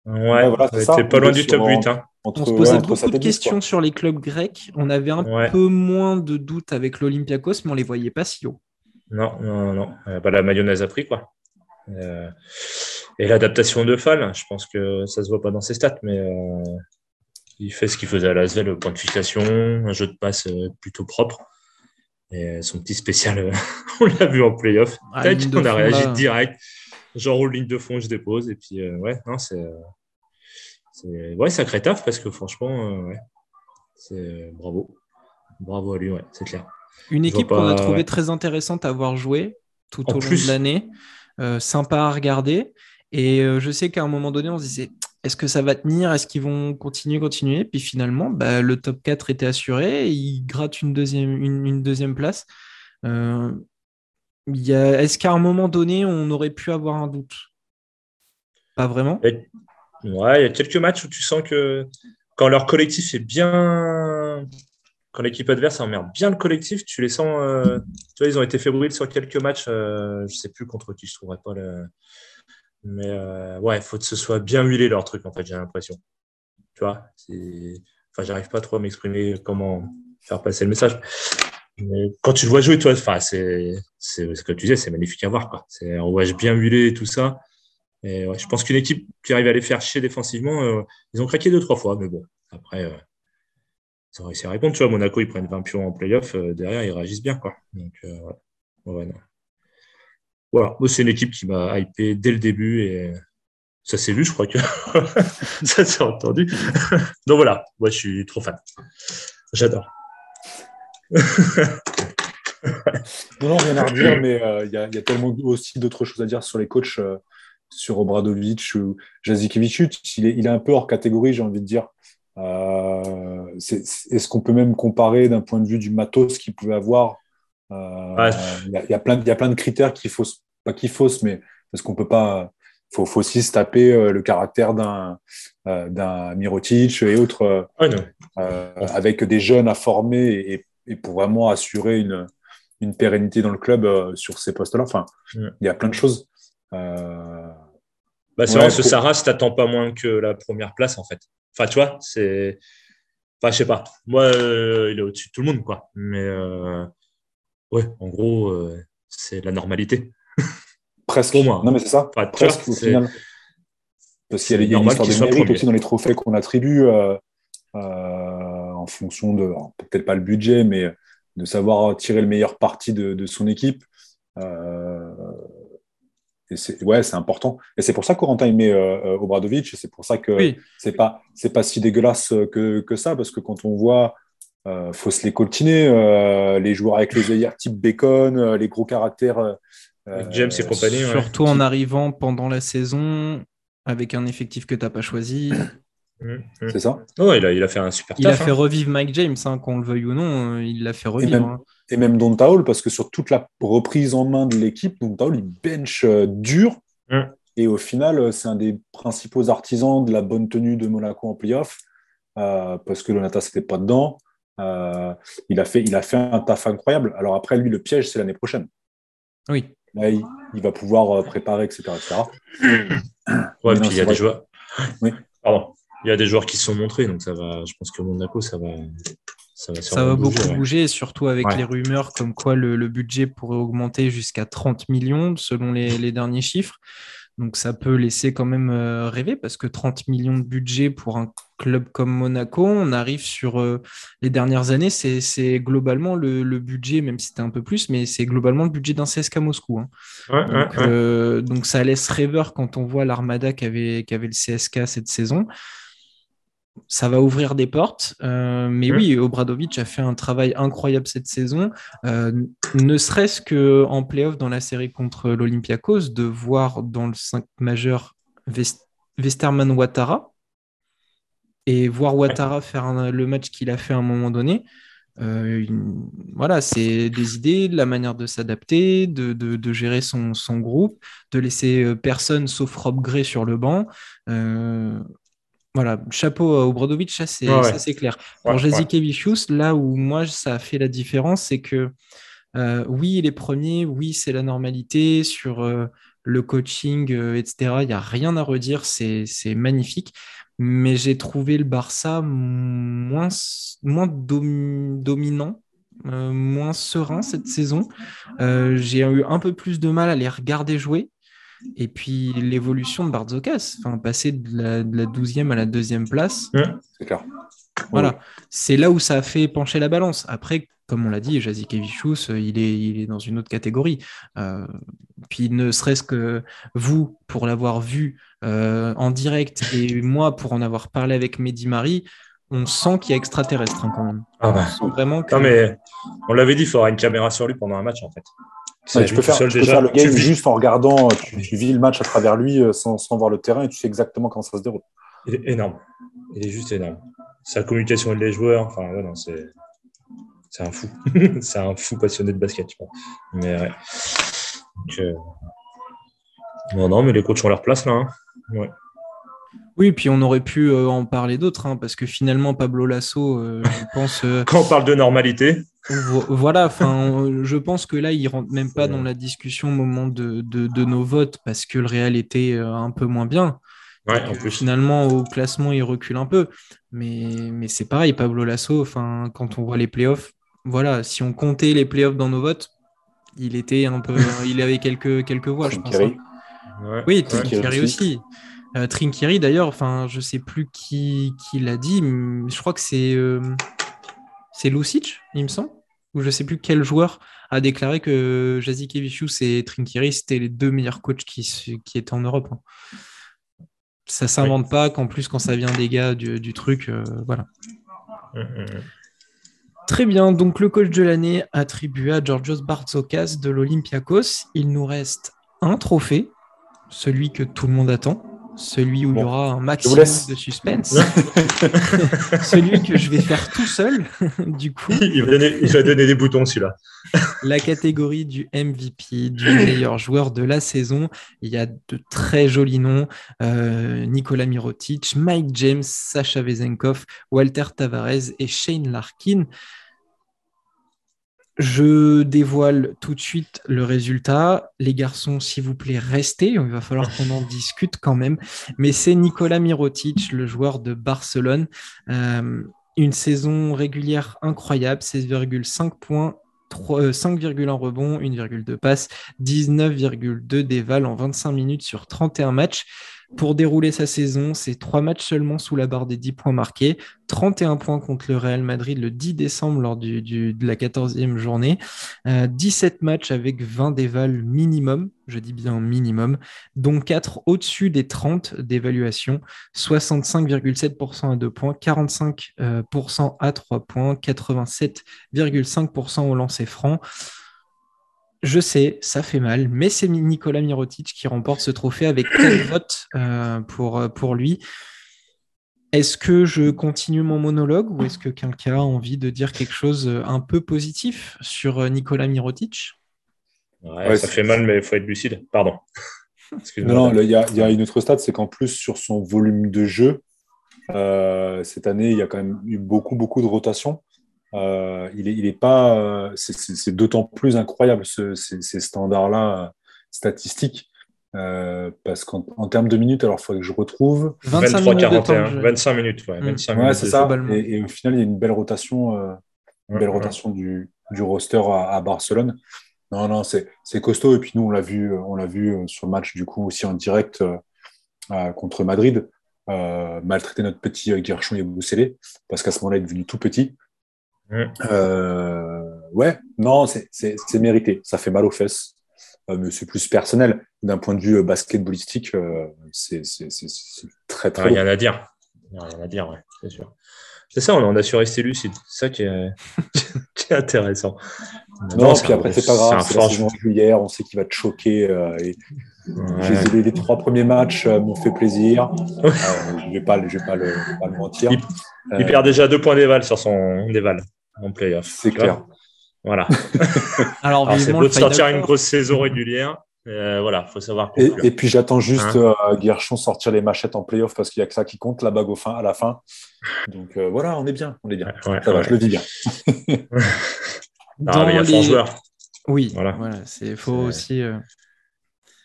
Ouais, voilà, c'était pas loin du top 8. Hein. on se posait beaucoup de questions sur les clubs grecs. On avait un peu moins de doutes avec l'Olympiakos, mais on les voyait pas si haut. Non, non, non. Bah, la mayonnaise a pris, quoi. Euh, et l'adaptation de Fall, je pense que ça se voit pas dans ses stats, mais euh, il fait ce qu'il faisait à Lasvel, le point de fixation, un jeu de passe euh, plutôt propre. Et son petit spécial, on l'a vu en playoff. Ah, on a réagi direct. J'enroule ligne de fond, je dépose. Et puis, ouais, non, c'est. Ouais, sacré taf parce que franchement, ouais, c'est bravo. Bravo à lui, ouais, c'est clair. Une équipe qu'on a trouvé très intéressante à voir jouer tout au long de l'année. Euh, sympa à regarder. Et euh, je sais qu'à un moment donné, on se disait est-ce que ça va tenir? Est-ce qu'ils vont continuer, continuer? Puis finalement, bah, le top 4 était assuré. ils grattent une deuxième, une, deuxième place. Euh, est-ce qu'à un moment donné, on aurait pu avoir un doute? Pas vraiment Ouais, il y a quelques matchs où tu sens que quand leur collectif est bien quand l'équipe adverse emmerde bien le collectif, tu les sens. Euh, tu vois, ils ont été fébriles sur quelques matchs. Euh, je ne sais plus contre qui je trouverais pas le. Mais euh, ouais, il faut que ce soit bien huilé leur truc, en fait, j'ai l'impression. Tu vois Enfin, j'arrive pas trop à m'exprimer comment faire passer le message. Mais quand tu le vois jouer, toi, c'est ce que tu disais, c'est magnifique à voir. Quoi. On voit bien huilé et tout ça. Je pense qu'une équipe qui arrive à les faire chier défensivement, ils ont craqué deux, trois fois, mais bon, après, ça ont réussi à répondre. Tu vois, Monaco, ils prennent 20 pions en playoff, euh, derrière, ils réagissent bien. Quoi. Donc, euh, ouais. Voilà, c'est une équipe qui m'a hypé dès le début et ça s'est vu, je crois que ça s'est entendu. Donc voilà, moi je suis trop fan. J'adore. non, rien à redire, mais euh, il y, a tellement aussi d'autres choses à dire sur les coachs, sur Obradovic ou Jazikevicius. Il est, il est un peu hors catégorie, j'ai envie de dire. Euh, est-ce qu'on peut même comparer d'un point de vue du matos qu'il pouvait avoir? Euh, Il y, a, plein, y a plein de critères qui faussent, pas qui faussent, mais parce qu'on peut pas. Il faut, aussi se taper euh, le caractère d'un d'un Mirotic et autres, avec des jeunes à former et, pour vraiment assurer une, une pérennité dans le club sur ces postes-là. Enfin, il y a plein de choses. Bah, c'est vrai, ce Sarras, t'attends pas moins que la première place, en fait. Enfin, tu vois, c'est. Enfin, je sais pas. Moi, euh, il est au-dessus de tout le monde, quoi. Mais euh, ouais, en gros, euh, c'est la normalité. Presque. Pour moi. Non, mais c'est ça. Presque, au final. Parce qu'il y a, une histoire de mérite aussi dans les trophées qu'on attribue en fonction de, peut-être pas le budget, mais de savoir tirer le meilleur parti de, de son équipe. Euh, et c'est ouais, c'est important. Et c'est pour ça qu'Orantin met euh, euh, Obradovic. Et c'est pour ça que c'est pas c'est pas si dégueulasse que, que, ça, parce que quand on voit, euh, faut se les coltiner, euh, les joueurs avec les œillères type Bacon, les gros caractères. James et compagnie. Surtout en arrivant pendant la saison avec un effectif que tu n'as pas choisi. Mmh, mmh. C'est ça oh, il, a, il a fait un super Il a fait hein. revivre Mike James, hein, qu'on le veuille ou non, il l'a fait revivre. Hein et même Don Taul, parce que sur toute la reprise en main de l'équipe, Don Taul, il bench euh, dur. Mm. Et au final, euh, c'est un des principaux artisans de la bonne tenue de Monaco en playoff, euh, parce que Donatas n'était pas dedans. il, a fait, il a fait un taf incroyable. Alors après, lui, le piège, c'est l'année prochaine. Oui. Là, il, va pouvoir préparer, etc. Ouais, puis il y a des joueurs. Oui. Pardon. Il y a des joueurs qui se sont montrés, donc ça va. Je pense que Monaco, ça va, ça va, beaucoup bouger, surtout avec les rumeurs comme quoi le, budget pourrait augmenter jusqu'à 30 millions selon les, derniers chiffres. Donc ça peut laisser quand même euh, rêver parce que 30 millions de budget pour un club comme Monaco, on arrive sur euh, les dernières années, c'est globalement le, budget, même si c'était un peu plus, mais c'est globalement le budget d'un CSK Moscou. Hein. Euh, donc, ça laisse rêveur quand on voit l'armada qu'avait le CSK cette saison ça va ouvrir des portes. Euh, mais mmh. oui, Obradovic a fait un travail incroyable cette saison, euh, ne serait-ce qu'en playoff dans la série contre l'Olympiakos, de voir dans le 5 majeur Westerman Ouattara et voir Ouattara faire le match qu'il a fait à un moment donné. Euh, voilà, c'est des idées, la manière de s'adapter, de, gérer son, groupe, de laisser personne sauf Rob Gray sur le banc voilà, chapeau au Brodovic, ça c'est clair. Pour Jazikevicius, là où moi ça a fait la différence, c'est que oui, il est premier, oui, c'est la normalité sur le coaching, etc. Il n'y a rien à redire, c'est magnifique mais j'ai trouvé le Barça moins, moins dominant, euh, moins serein cette saison. Euh, j'ai eu un peu plus de mal à les regarder jouer. Et puis l'évolution de Barzokas, enfin, passer de la, de 12e à la deuxième place. c'est clair. Voilà, c'est là où ça a fait pencher la balance. Après, comme on l'a dit, Jazikevichus, euh, il est, il est dans une autre catégorie. puis ne serait-ce que vous, pour l'avoir vu euh, en direct et moi pour en avoir parlé avec Mehdi Marie, on sent qu'il y a extraterrestre hein, quand même. Ah bah. on vraiment Non mais on l'avait dit, il faudra une caméra sur lui pendant un match en fait. Tu peux, faire, le game juste en regardant, tu, vis le match à travers lui euh, sans, voir le terrain et tu sais exactement comment ça se déroule. Il est énorme. Il est juste énorme. Sa communication avec les joueurs, enfin, ouais, non, c'est, c'est un fou. c'est un fou passionné de basket, je crois. Mais ouais. Euh, non, non, mais les coachs ont leur place là. Hein. Oui, puis on aurait pu euh, en parler d'autres, hein, parce que finalement, Pablo Lasso, euh, je pense. Euh, Quand on parle de normalité. Voilà, enfin, je pense que là, il rentre même pas dans la discussion au moment de, nos votes, parce que le Real était un peu moins bien. en plus. Finalement, au classement, il recule un peu. Mais, mais c'est pareil, Pablo Lasso, enfin, quand on voit les playoffs, voilà, si on comptait les playoffs dans nos votes, il était un peu, il avait quelques, quelques voix, je pense. Hein oui, Trinkieri aussi. Euh, d'ailleurs, enfin, je sais plus qui, qui l'a dit, je crois que c'est euh, c'est Lucic, il me semble, ou je sais plus quel joueur a déclaré que Jazikevicius et Trinkieri c'était les deux meilleurs coachs qui, qui étaient en Europe. Hein. Ça s'invente pas qu'en plus quand ça vient des gars du, truc, euh, voilà. Hum. Très bien, donc le coach de l'année attribué à Georgios Bartzokas de l'Olympiakos. Il nous reste un trophée celui que tout le monde attend, celui où il y aura un maximum de suspense, celui que je vais faire tout seul, du coup. Il va donner, il va donner des boutons celui-là. la catégorie du MVP, du meilleur joueur de la saison. Il y a de très jolis noms euh, Nicolas Mirotic, Mike James, Sacha Vezenkov, Walter Tavares et Shane Larkin. Je dévoile tout de suite le résultat. Les garçons, s'il vous plaît, restez. Il va falloir qu'on en discute quand même. Mais c'est Nicolas Mirotic, le joueur de Barcelone. Euh, une saison régulière incroyable, 16,5 points, 5,1 rebonds, 1,2 passes, 19,2 déval en 25 minutes sur 31 matchs. Pour dérouler sa saison, c'est trois matchs seulement sous la barre des 10 points marqués, 31 points contre le Real Madrid le 10 décembre lors de la 14e journée, 17 euh, matchs avec 20 dévals minimum, je dis bien minimum, dont 4 au-dessus des 30 d'évaluation, 65,7% à 2 points, 45% euh, à 3 points, 87,5% au lancer franc. Je sais, ça fait mal, mais c'est Nicolas Mirotic qui remporte ce trophée avec 4 votes euh, pour, euh, pour lui? Est-ce que je continue mon monologue ou est-ce que quelqu'un a envie de dire quelque chose euh, un peu positif sur Nicolas Mirotic? Ouais, ça fait mal, mais il faut être lucide. Pardon. non, il y, a une autre stat, c'est qu'en plus, sur son volume de jeu, cette année, il y a quand même eu beaucoup, beaucoup de rotation. Euh, il est, il est pas. Euh, c'est d'autant plus incroyable ces, standards-là euh, statistiques. parce qu'en termes de minutes, alors il faudrait que je retrouve. 23, minutes 41, 25 minutes. Ouais, 25 ouais c'est ça. Et, au final, il y a une belle rotation, une belle rotation du, du, roster à, Barcelone. Non, non, c'est costaud. Et puis nous, on l'a vu, on l'a vu sur le match du coup aussi en direct contre Madrid. maltraiter notre petit Guerchon et Boussélé, parce qu'à ce moment-là, il est devenu tout petit. Euh, ouais, non, c'est mérité. Ça fait mal aux fesses. Euh, mais c'est plus personnel. D'un point de vue euh, basketballistique, c'est très, très. Il n'y a rien à dire. Il n'y a rien à dire, ouais, c'est sûr. C'est ça, on a su rester lucide. C'est ça qui est, qui est intéressant. Non, puis après, c'est pas grave. C'est la saison régulière. On sait qu'il va te choquer. et les, trois premiers matchs m'ont fait plaisir. je ne vais pas, je vais pas, le, pas le mentir. Il, perd déjà deux points d'éval sur son déval en playoff. C'est clair. Voilà. Alors, c'est beau de sortir une grosse saison régulière. Euh, voilà, faut savoir. Et, et, puis j'attends juste hein euh, sortir les machettes en playoff parce qu'il n'y a que ça qui compte, la bague au fin, à la fin. Donc euh, voilà, on est bien, on est bien. ça va, je le dis bien. non, mais il y a les... joueur. Oui, voilà. voilà c'est faux aussi. Il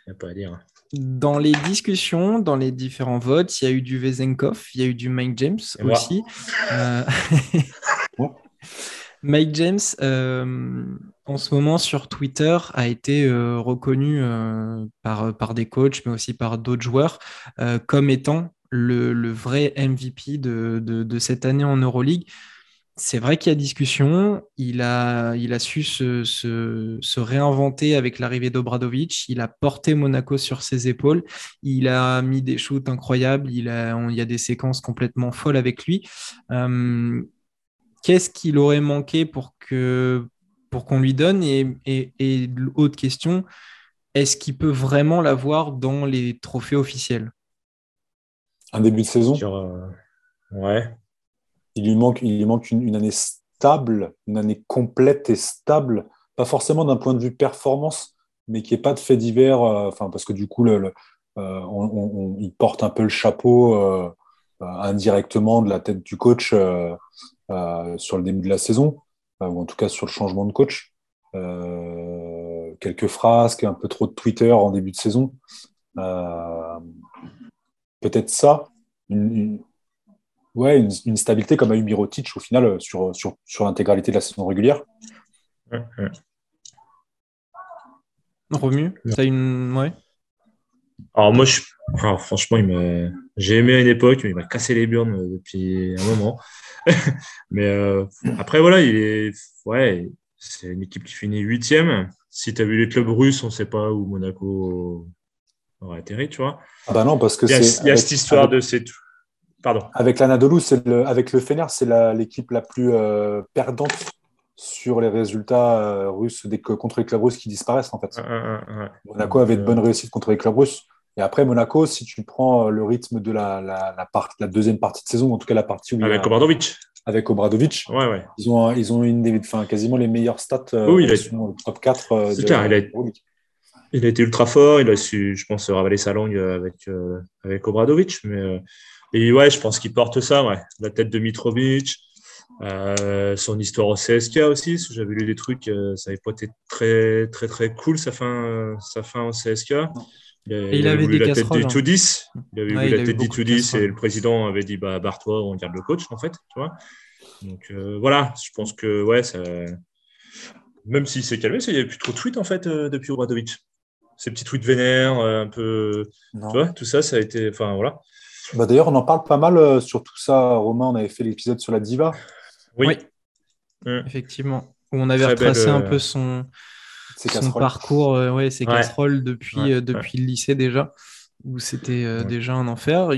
n'y a pas à dire. Dans les discussions, dans les différents votes, il y a eu du Vezenkov, il y a eu du Mike James aussi. Euh, Mike James, euh, en ce moment sur Twitter, a été euh, reconnu par, par des coachs, mais aussi par d'autres joueurs, comme étant le, vrai MVP de, cette année en Euroleague c'est vrai qu'il y a discussion. Il a, su se, réinventer avec l'arrivée d'Obradovic. Il a porté Monaco sur ses épaules. Il a mis des shoots incroyables. Il, il y a des séquences complètement folles avec lui. Euh, qu'est-ce qu'il aurait manqué pour que pour qu'on lui donne. Et, et, autre question, est-ce qu'il peut vraiment l'avoir dans les trophées officiels? Un début de saison? Euh, Ouais, il lui manque, il lui manque une, année stable, une année complète et stable, pas forcément d'un point de vue performance, mais qui n'est pas de fait divers, euh, enfin, parce que du coup, le, euh, il porte un peu le chapeau euh, indirectement de la tête du coach sur le début de la saison, ou en tout cas sur le changement de coach. quelques phrases, un peu trop de Twitter en début de saison. Peut-être ça, une, ouais, une, stabilité comme a eu Mirotic au final euh, sur, sur, sur l'intégralité de la saison régulière. T'as une. Ouais. Alors, moi, je... franchement, il j'ai aimé à une époque, mais il m'a cassé les burnes euh, depuis un moment. mais euh, après, voilà, il est. Ouais, c'est une équipe qui finit huitième. Si tu as vu les clubs russes, on ne sait pas où Monaco aurait atterri, tu vois. Ah bah non, parce que c'est. Il y a, cette histoire de. C'est Pardon. Avec l'Anadolu, le, avec le Fener, c'est l'équipe la, plus euh, perdante sur les résultats euh, russes des, contre les clubs russes qui disparaissent en fait. Monaco avait de bonnes réussites contre les clubs russes. Et après Monaco, si tu prends euh, le rythme de la, la, la deuxième partie de saison, en tout cas la partie où avec Obradovic. Avec Obradovic, ouais, ouais. Ils, ont, ils ont une enfin, quasiment les meilleures stats oui, il sont top 4. C'est clair, il a, il a, été ultra fort, il a su, je pense, ravaler sa langue avec, avec Obradovic, mais et ouais, je pense qu'il porte ça, ouais. La tête de Mitrovic, euh, son histoire au CSK aussi. J'avais lu des trucs, euh, ça n'avait pas été très, très, très cool sa fin, sa fin au CSK. Il, et il, avait, la tête du 2-10. Hein. Il avait vu la tête du 2-10 et le président avait dit bah, barre-toi, on garde le coach, en fait. Tu vois Donc euh, voilà, je pense que ouais, ça... même s'il s'est calmé, il n'y avait plus trop de tweets en fait depuis Obradovic. Ces petits tweets vénères, un peu. Tu vois, tout ça, ça a été. Enfin voilà. Bah, D'ailleurs, on en parle pas mal euh, sur tout ça. Romain, on avait fait l'épisode sur la diva. Oui. Mm. Effectivement. Où on avait retracé un euh, peu son, son parcours, euh, ouais, ses casseroles depuis, depuis le lycée déjà, où c'était déjà un enfer.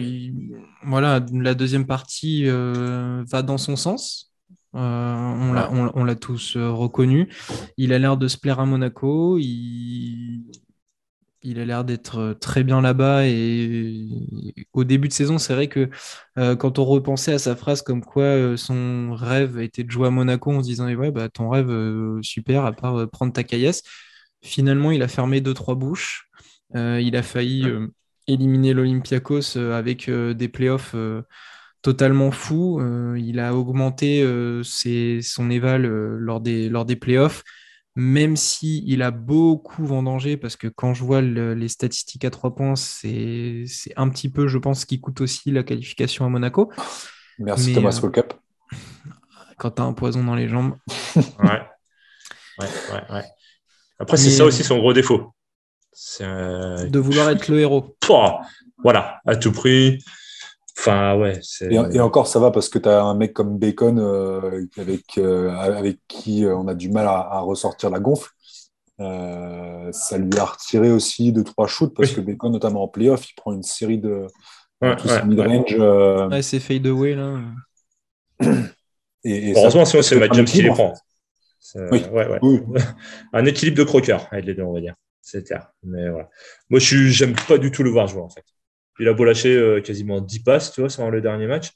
voilà, la deuxième partie va dans son sens. on l'a tous reconnu. Il a l'air de se plaire à Monaco. Il, il a l'air d'être euh, très bien là-bas. Et au début de saison, c'est vrai que euh, quand on repensait à sa phrase comme quoi euh, son rêve était de jouer à Monaco en se disant ouais, bah, ton rêve, super, à part prendre ta caillasse, finalement, il a fermé deux, trois bouches. il a failli éliminer l'Olympiakos avec des playoffs totalement fous. il a augmenté son éval lors, des, lors des playoffs même si il a beaucoup vendangé, parce que quand je vois les statistiques à trois points, c'est un petit peu, je pense, ce qui coûte aussi la qualification à Monaco. Merci Thomas euh, Cup. Quand tu as un poison dans les jambes. ouais. ouais, ouais, ouais. Après, c'est ça aussi son gros défaut. De vouloir être le héros. voilà, à tout prix. Enfin, ouais. Et, encore, ça va parce que tu as un mec comme Bacon euh, avec, euh, avec qui euh, on a du mal à, ressortir la gonfle. ça lui a retiré aussi deux, trois shoots parce que Bacon, notamment en playoff, il prend une série de ouais, tous ouais, mid-range. Ouais, c'est fade away là. Et, Heureusement, sinon c'est Matt James qui les prend. Oui. un équilibre de croqueur avec les deux, on va dire. C'est clair. Mais voilà. Moi, je j'aime pas du tout le voir jouer en fait. Il a beau lâcher euh, quasiment 10 passes, tu vois, sur le dernier match.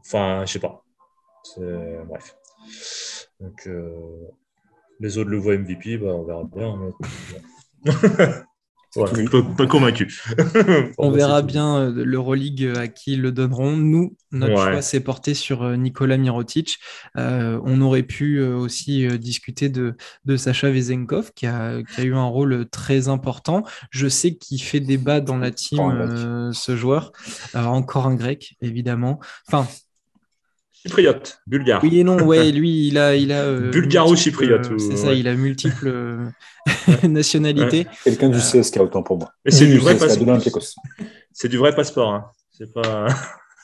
Enfin, je sais pas. Bref. Donc, euh, les autres le voient MVP, bah, on verra bien. pas, convaincu. on verra bien euh, l'Euroleague euh, à qui ils le donneront. Nous, notre choix s'est porté sur euh, Nicolas Mirotic. on aurait pu aussi discuter de, de Sacha Vezenkov, qui a, eu un rôle très important. Je sais qu'il fait débat dans la team, ce joueur. encore un grec, évidemment. Enfin, Chypriote, bulgare. Oui et non, ouais, lui, il a. Il a euh, Bulgaro-chypriote. Euh, c'est ça, il a multiples euh, nationalités. Quelqu'un du CSK, autant pour moi. Mais c'est du, vrai passeport. C'est du vrai passeport. Hein. C'est pas.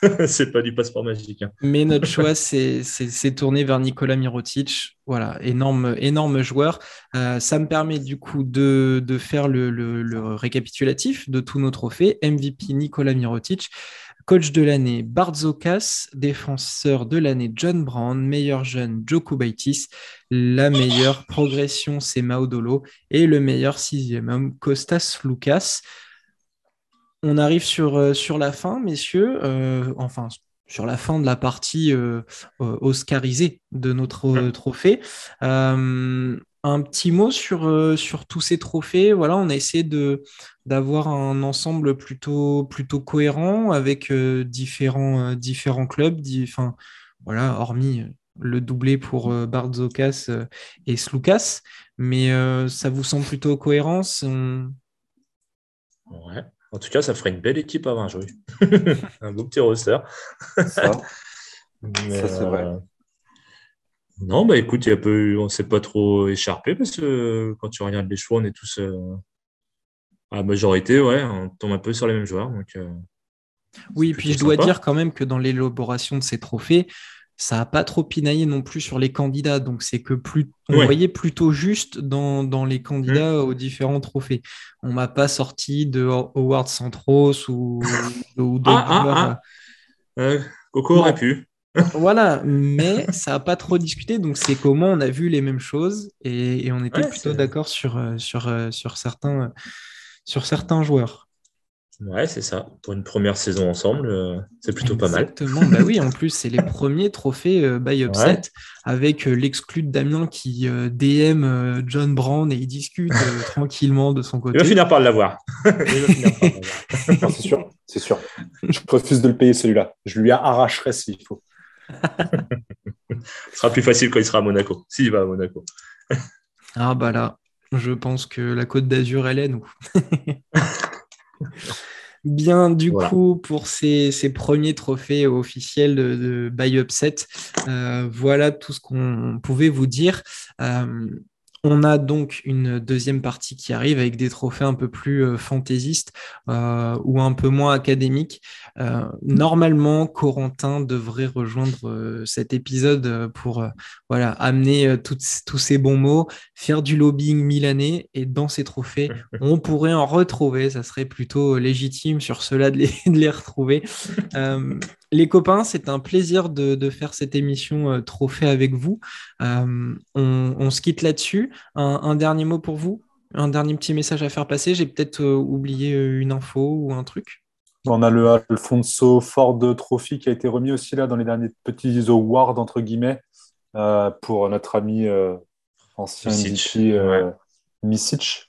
c'est pas du passeport magique. Hein. Mais notre choix, c'est tourné vers Nicolas Mirotic. Voilà, énorme, énorme joueur. ça me permet du coup de, de faire le, le, le, récapitulatif de tous nos trophées. MVP Nicolas Mirotic. Coach de l'année, Barzokas. Défenseur de l'année, John Brown. Meilleur jeune, Joko Baitis. La meilleure progression, c'est Maudolo. Et le meilleur sixième homme, Kostas Lucas. On arrive sur, euh, sur la fin, messieurs. Euh, enfin, sur la fin de la partie euh, oscarisée de notre trophée un petit mot sur, euh, sur tous ces trophées. Voilà, on a essayé de d'avoir un ensemble plutôt, plutôt cohérent avec euh, différents, euh, différents clubs. Enfin, voilà, hormis le doublé pour Barzokas et Slukas. Mais ça vous semble plutôt cohérent Ouais. En tout cas, ça ferait une belle équipe à 20 jouer. un beau petit roster. Ça, ça c'est vrai. Non, bah écoute, y a peu, on ne s'est pas trop écharpé parce que euh, quand tu regardes les choix, on est tous euh, à la majorité, ouais, on tombe un peu sur les mêmes joueurs. Donc, euh, oui, puis je dois dire quand même que dans l'élaboration de ces trophées, ça n'a pas trop pinaillé non plus sur les candidats. Donc c'est que plus, on voyait plutôt juste dans, dans les candidats mmh. aux différents trophées. On m'a pas sorti de Howard Centros ou, ou ah, ah, ah. Coco aurait pu voilà, mais ça n'a pas trop discuté, donc c'est comment on a vu les mêmes choses et, on était plutôt d'accord sur, euh, sur, euh, sur, certains, euh, sur certains joueurs. Ouais, c'est ça. Pour une première saison ensemble, c'est plutôt pas mal. Exactement. bah oui, en plus, c'est les premiers trophées by upset avec l'exclu de Damien qui DM John Brown et il discute tranquillement de son côté. Il va finir par l'avoir. c'est sûr, c'est sûr. Je refuse de le payer celui-là. Je lui arracherai s'il faut. Ce sera plus facile quand il sera à Monaco, s'il va à Monaco. ah bah là, je pense que la Côte d'Azur, elle est nous. Bien, du coup, pour ces, premiers trophées officiels de, de Upset, euh, voilà tout ce qu'on pouvait vous dire. Euh, on a donc une deuxième partie qui arrive avec des trophées un peu plus euh, fantaisistes euh, ou un peu moins académiques. Euh, normalement, Corentin devrait rejoindre cet épisode pour voilà, amener tous ces bons mots, faire du lobbying milanais et dans ces trophées, on pourrait en retrouver. Ça serait plutôt légitime sur cela de les, retrouver. Les copains, c'est un plaisir de, faire cette émission trophée avec vous. on se quitte là-dessus. Un, dernier mot pour vous? Un dernier petit message à faire passer? J'ai peut-être euh, oublié euh, une info ou un truc? On a le Alfonso Ford Trophy qui a été remis aussi là dans les derniers petits awards entre guillemets euh, pour notre ami ancien MVP Misic.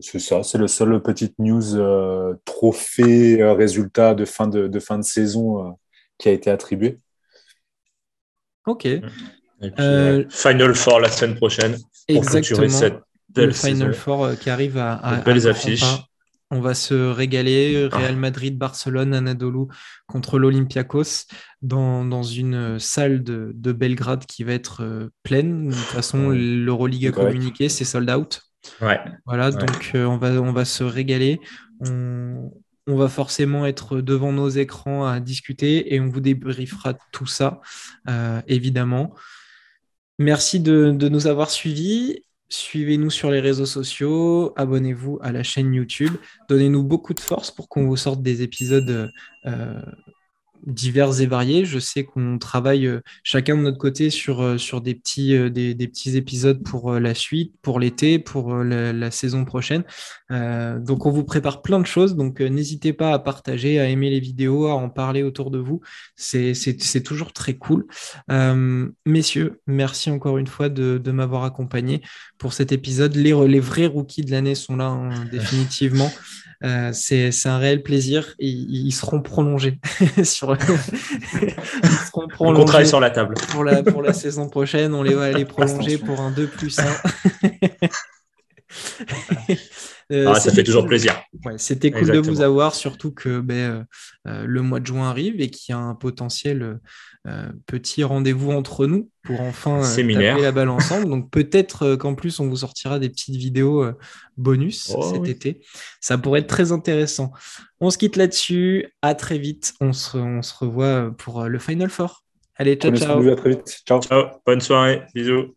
C'est ça, c'est le seul petit news trophée résultat de fin de, de, fin de saison qui a été attribué. Ok. Euh, Final Four la semaine prochaine. Exactement. Cette le Final Four euh, qui arrive à, à belles affiches. On va se régaler. Real Madrid, Barcelone, Anadolu contre l'Olympiakos dans, dans, une salle de, de, Belgrade qui va être euh, pleine. De toute façon, l'Euroleague a communiqué, c'est sold out. Ouais. Voilà, donc on, va, on va se régaler. On, on va forcément être devant nos écrans à discuter et on vous débriefera tout ça, évidemment. Merci de, nous avoir suivis. Suivez-nous sur les réseaux sociaux, abonnez-vous à la chaîne YouTube, donnez-nous beaucoup de force pour qu'on vous sorte des épisodes euh, divers et variés. Je sais qu'on travaille chacun de notre côté sur, sur des, petits, des, petits épisodes pour la suite, pour l'été, pour la, saison prochaine. donc on vous prépare plein de choses. Donc n'hésitez pas à partager, à aimer les vidéos, à en parler autour de vous. C'est toujours très cool. messieurs, merci encore une fois de, de m'avoir accompagné pour cet épisode. Les, les vrais rookies de l'année sont là, hein, définitivement. Euh, c'est un réel plaisir. Ils seront prolongés sur. ils seront prolongés. Le contrat est sur la table. Pour la, pour la saison prochaine, on les va aller prolonger pour un 2 plus 1. Euh, ah, ça fait toujours plaisir. C'était cool de vous avoir, surtout que ben, euh, le mois de juin arrive et qu'il y a un potentiel euh, petit rendez-vous entre nous pour enfin euh, taper la balle ensemble. Donc peut-être euh, qu'en plus on vous sortira des petites vidéos bonus oh cet été. Ça pourrait être très intéressant. On se quitte là-dessus. À très vite. On se, on se revoit pour le Final Four. Allez, ciao, ciao. À très vite. Ciao. Ciao. Bonne soirée. Bisous.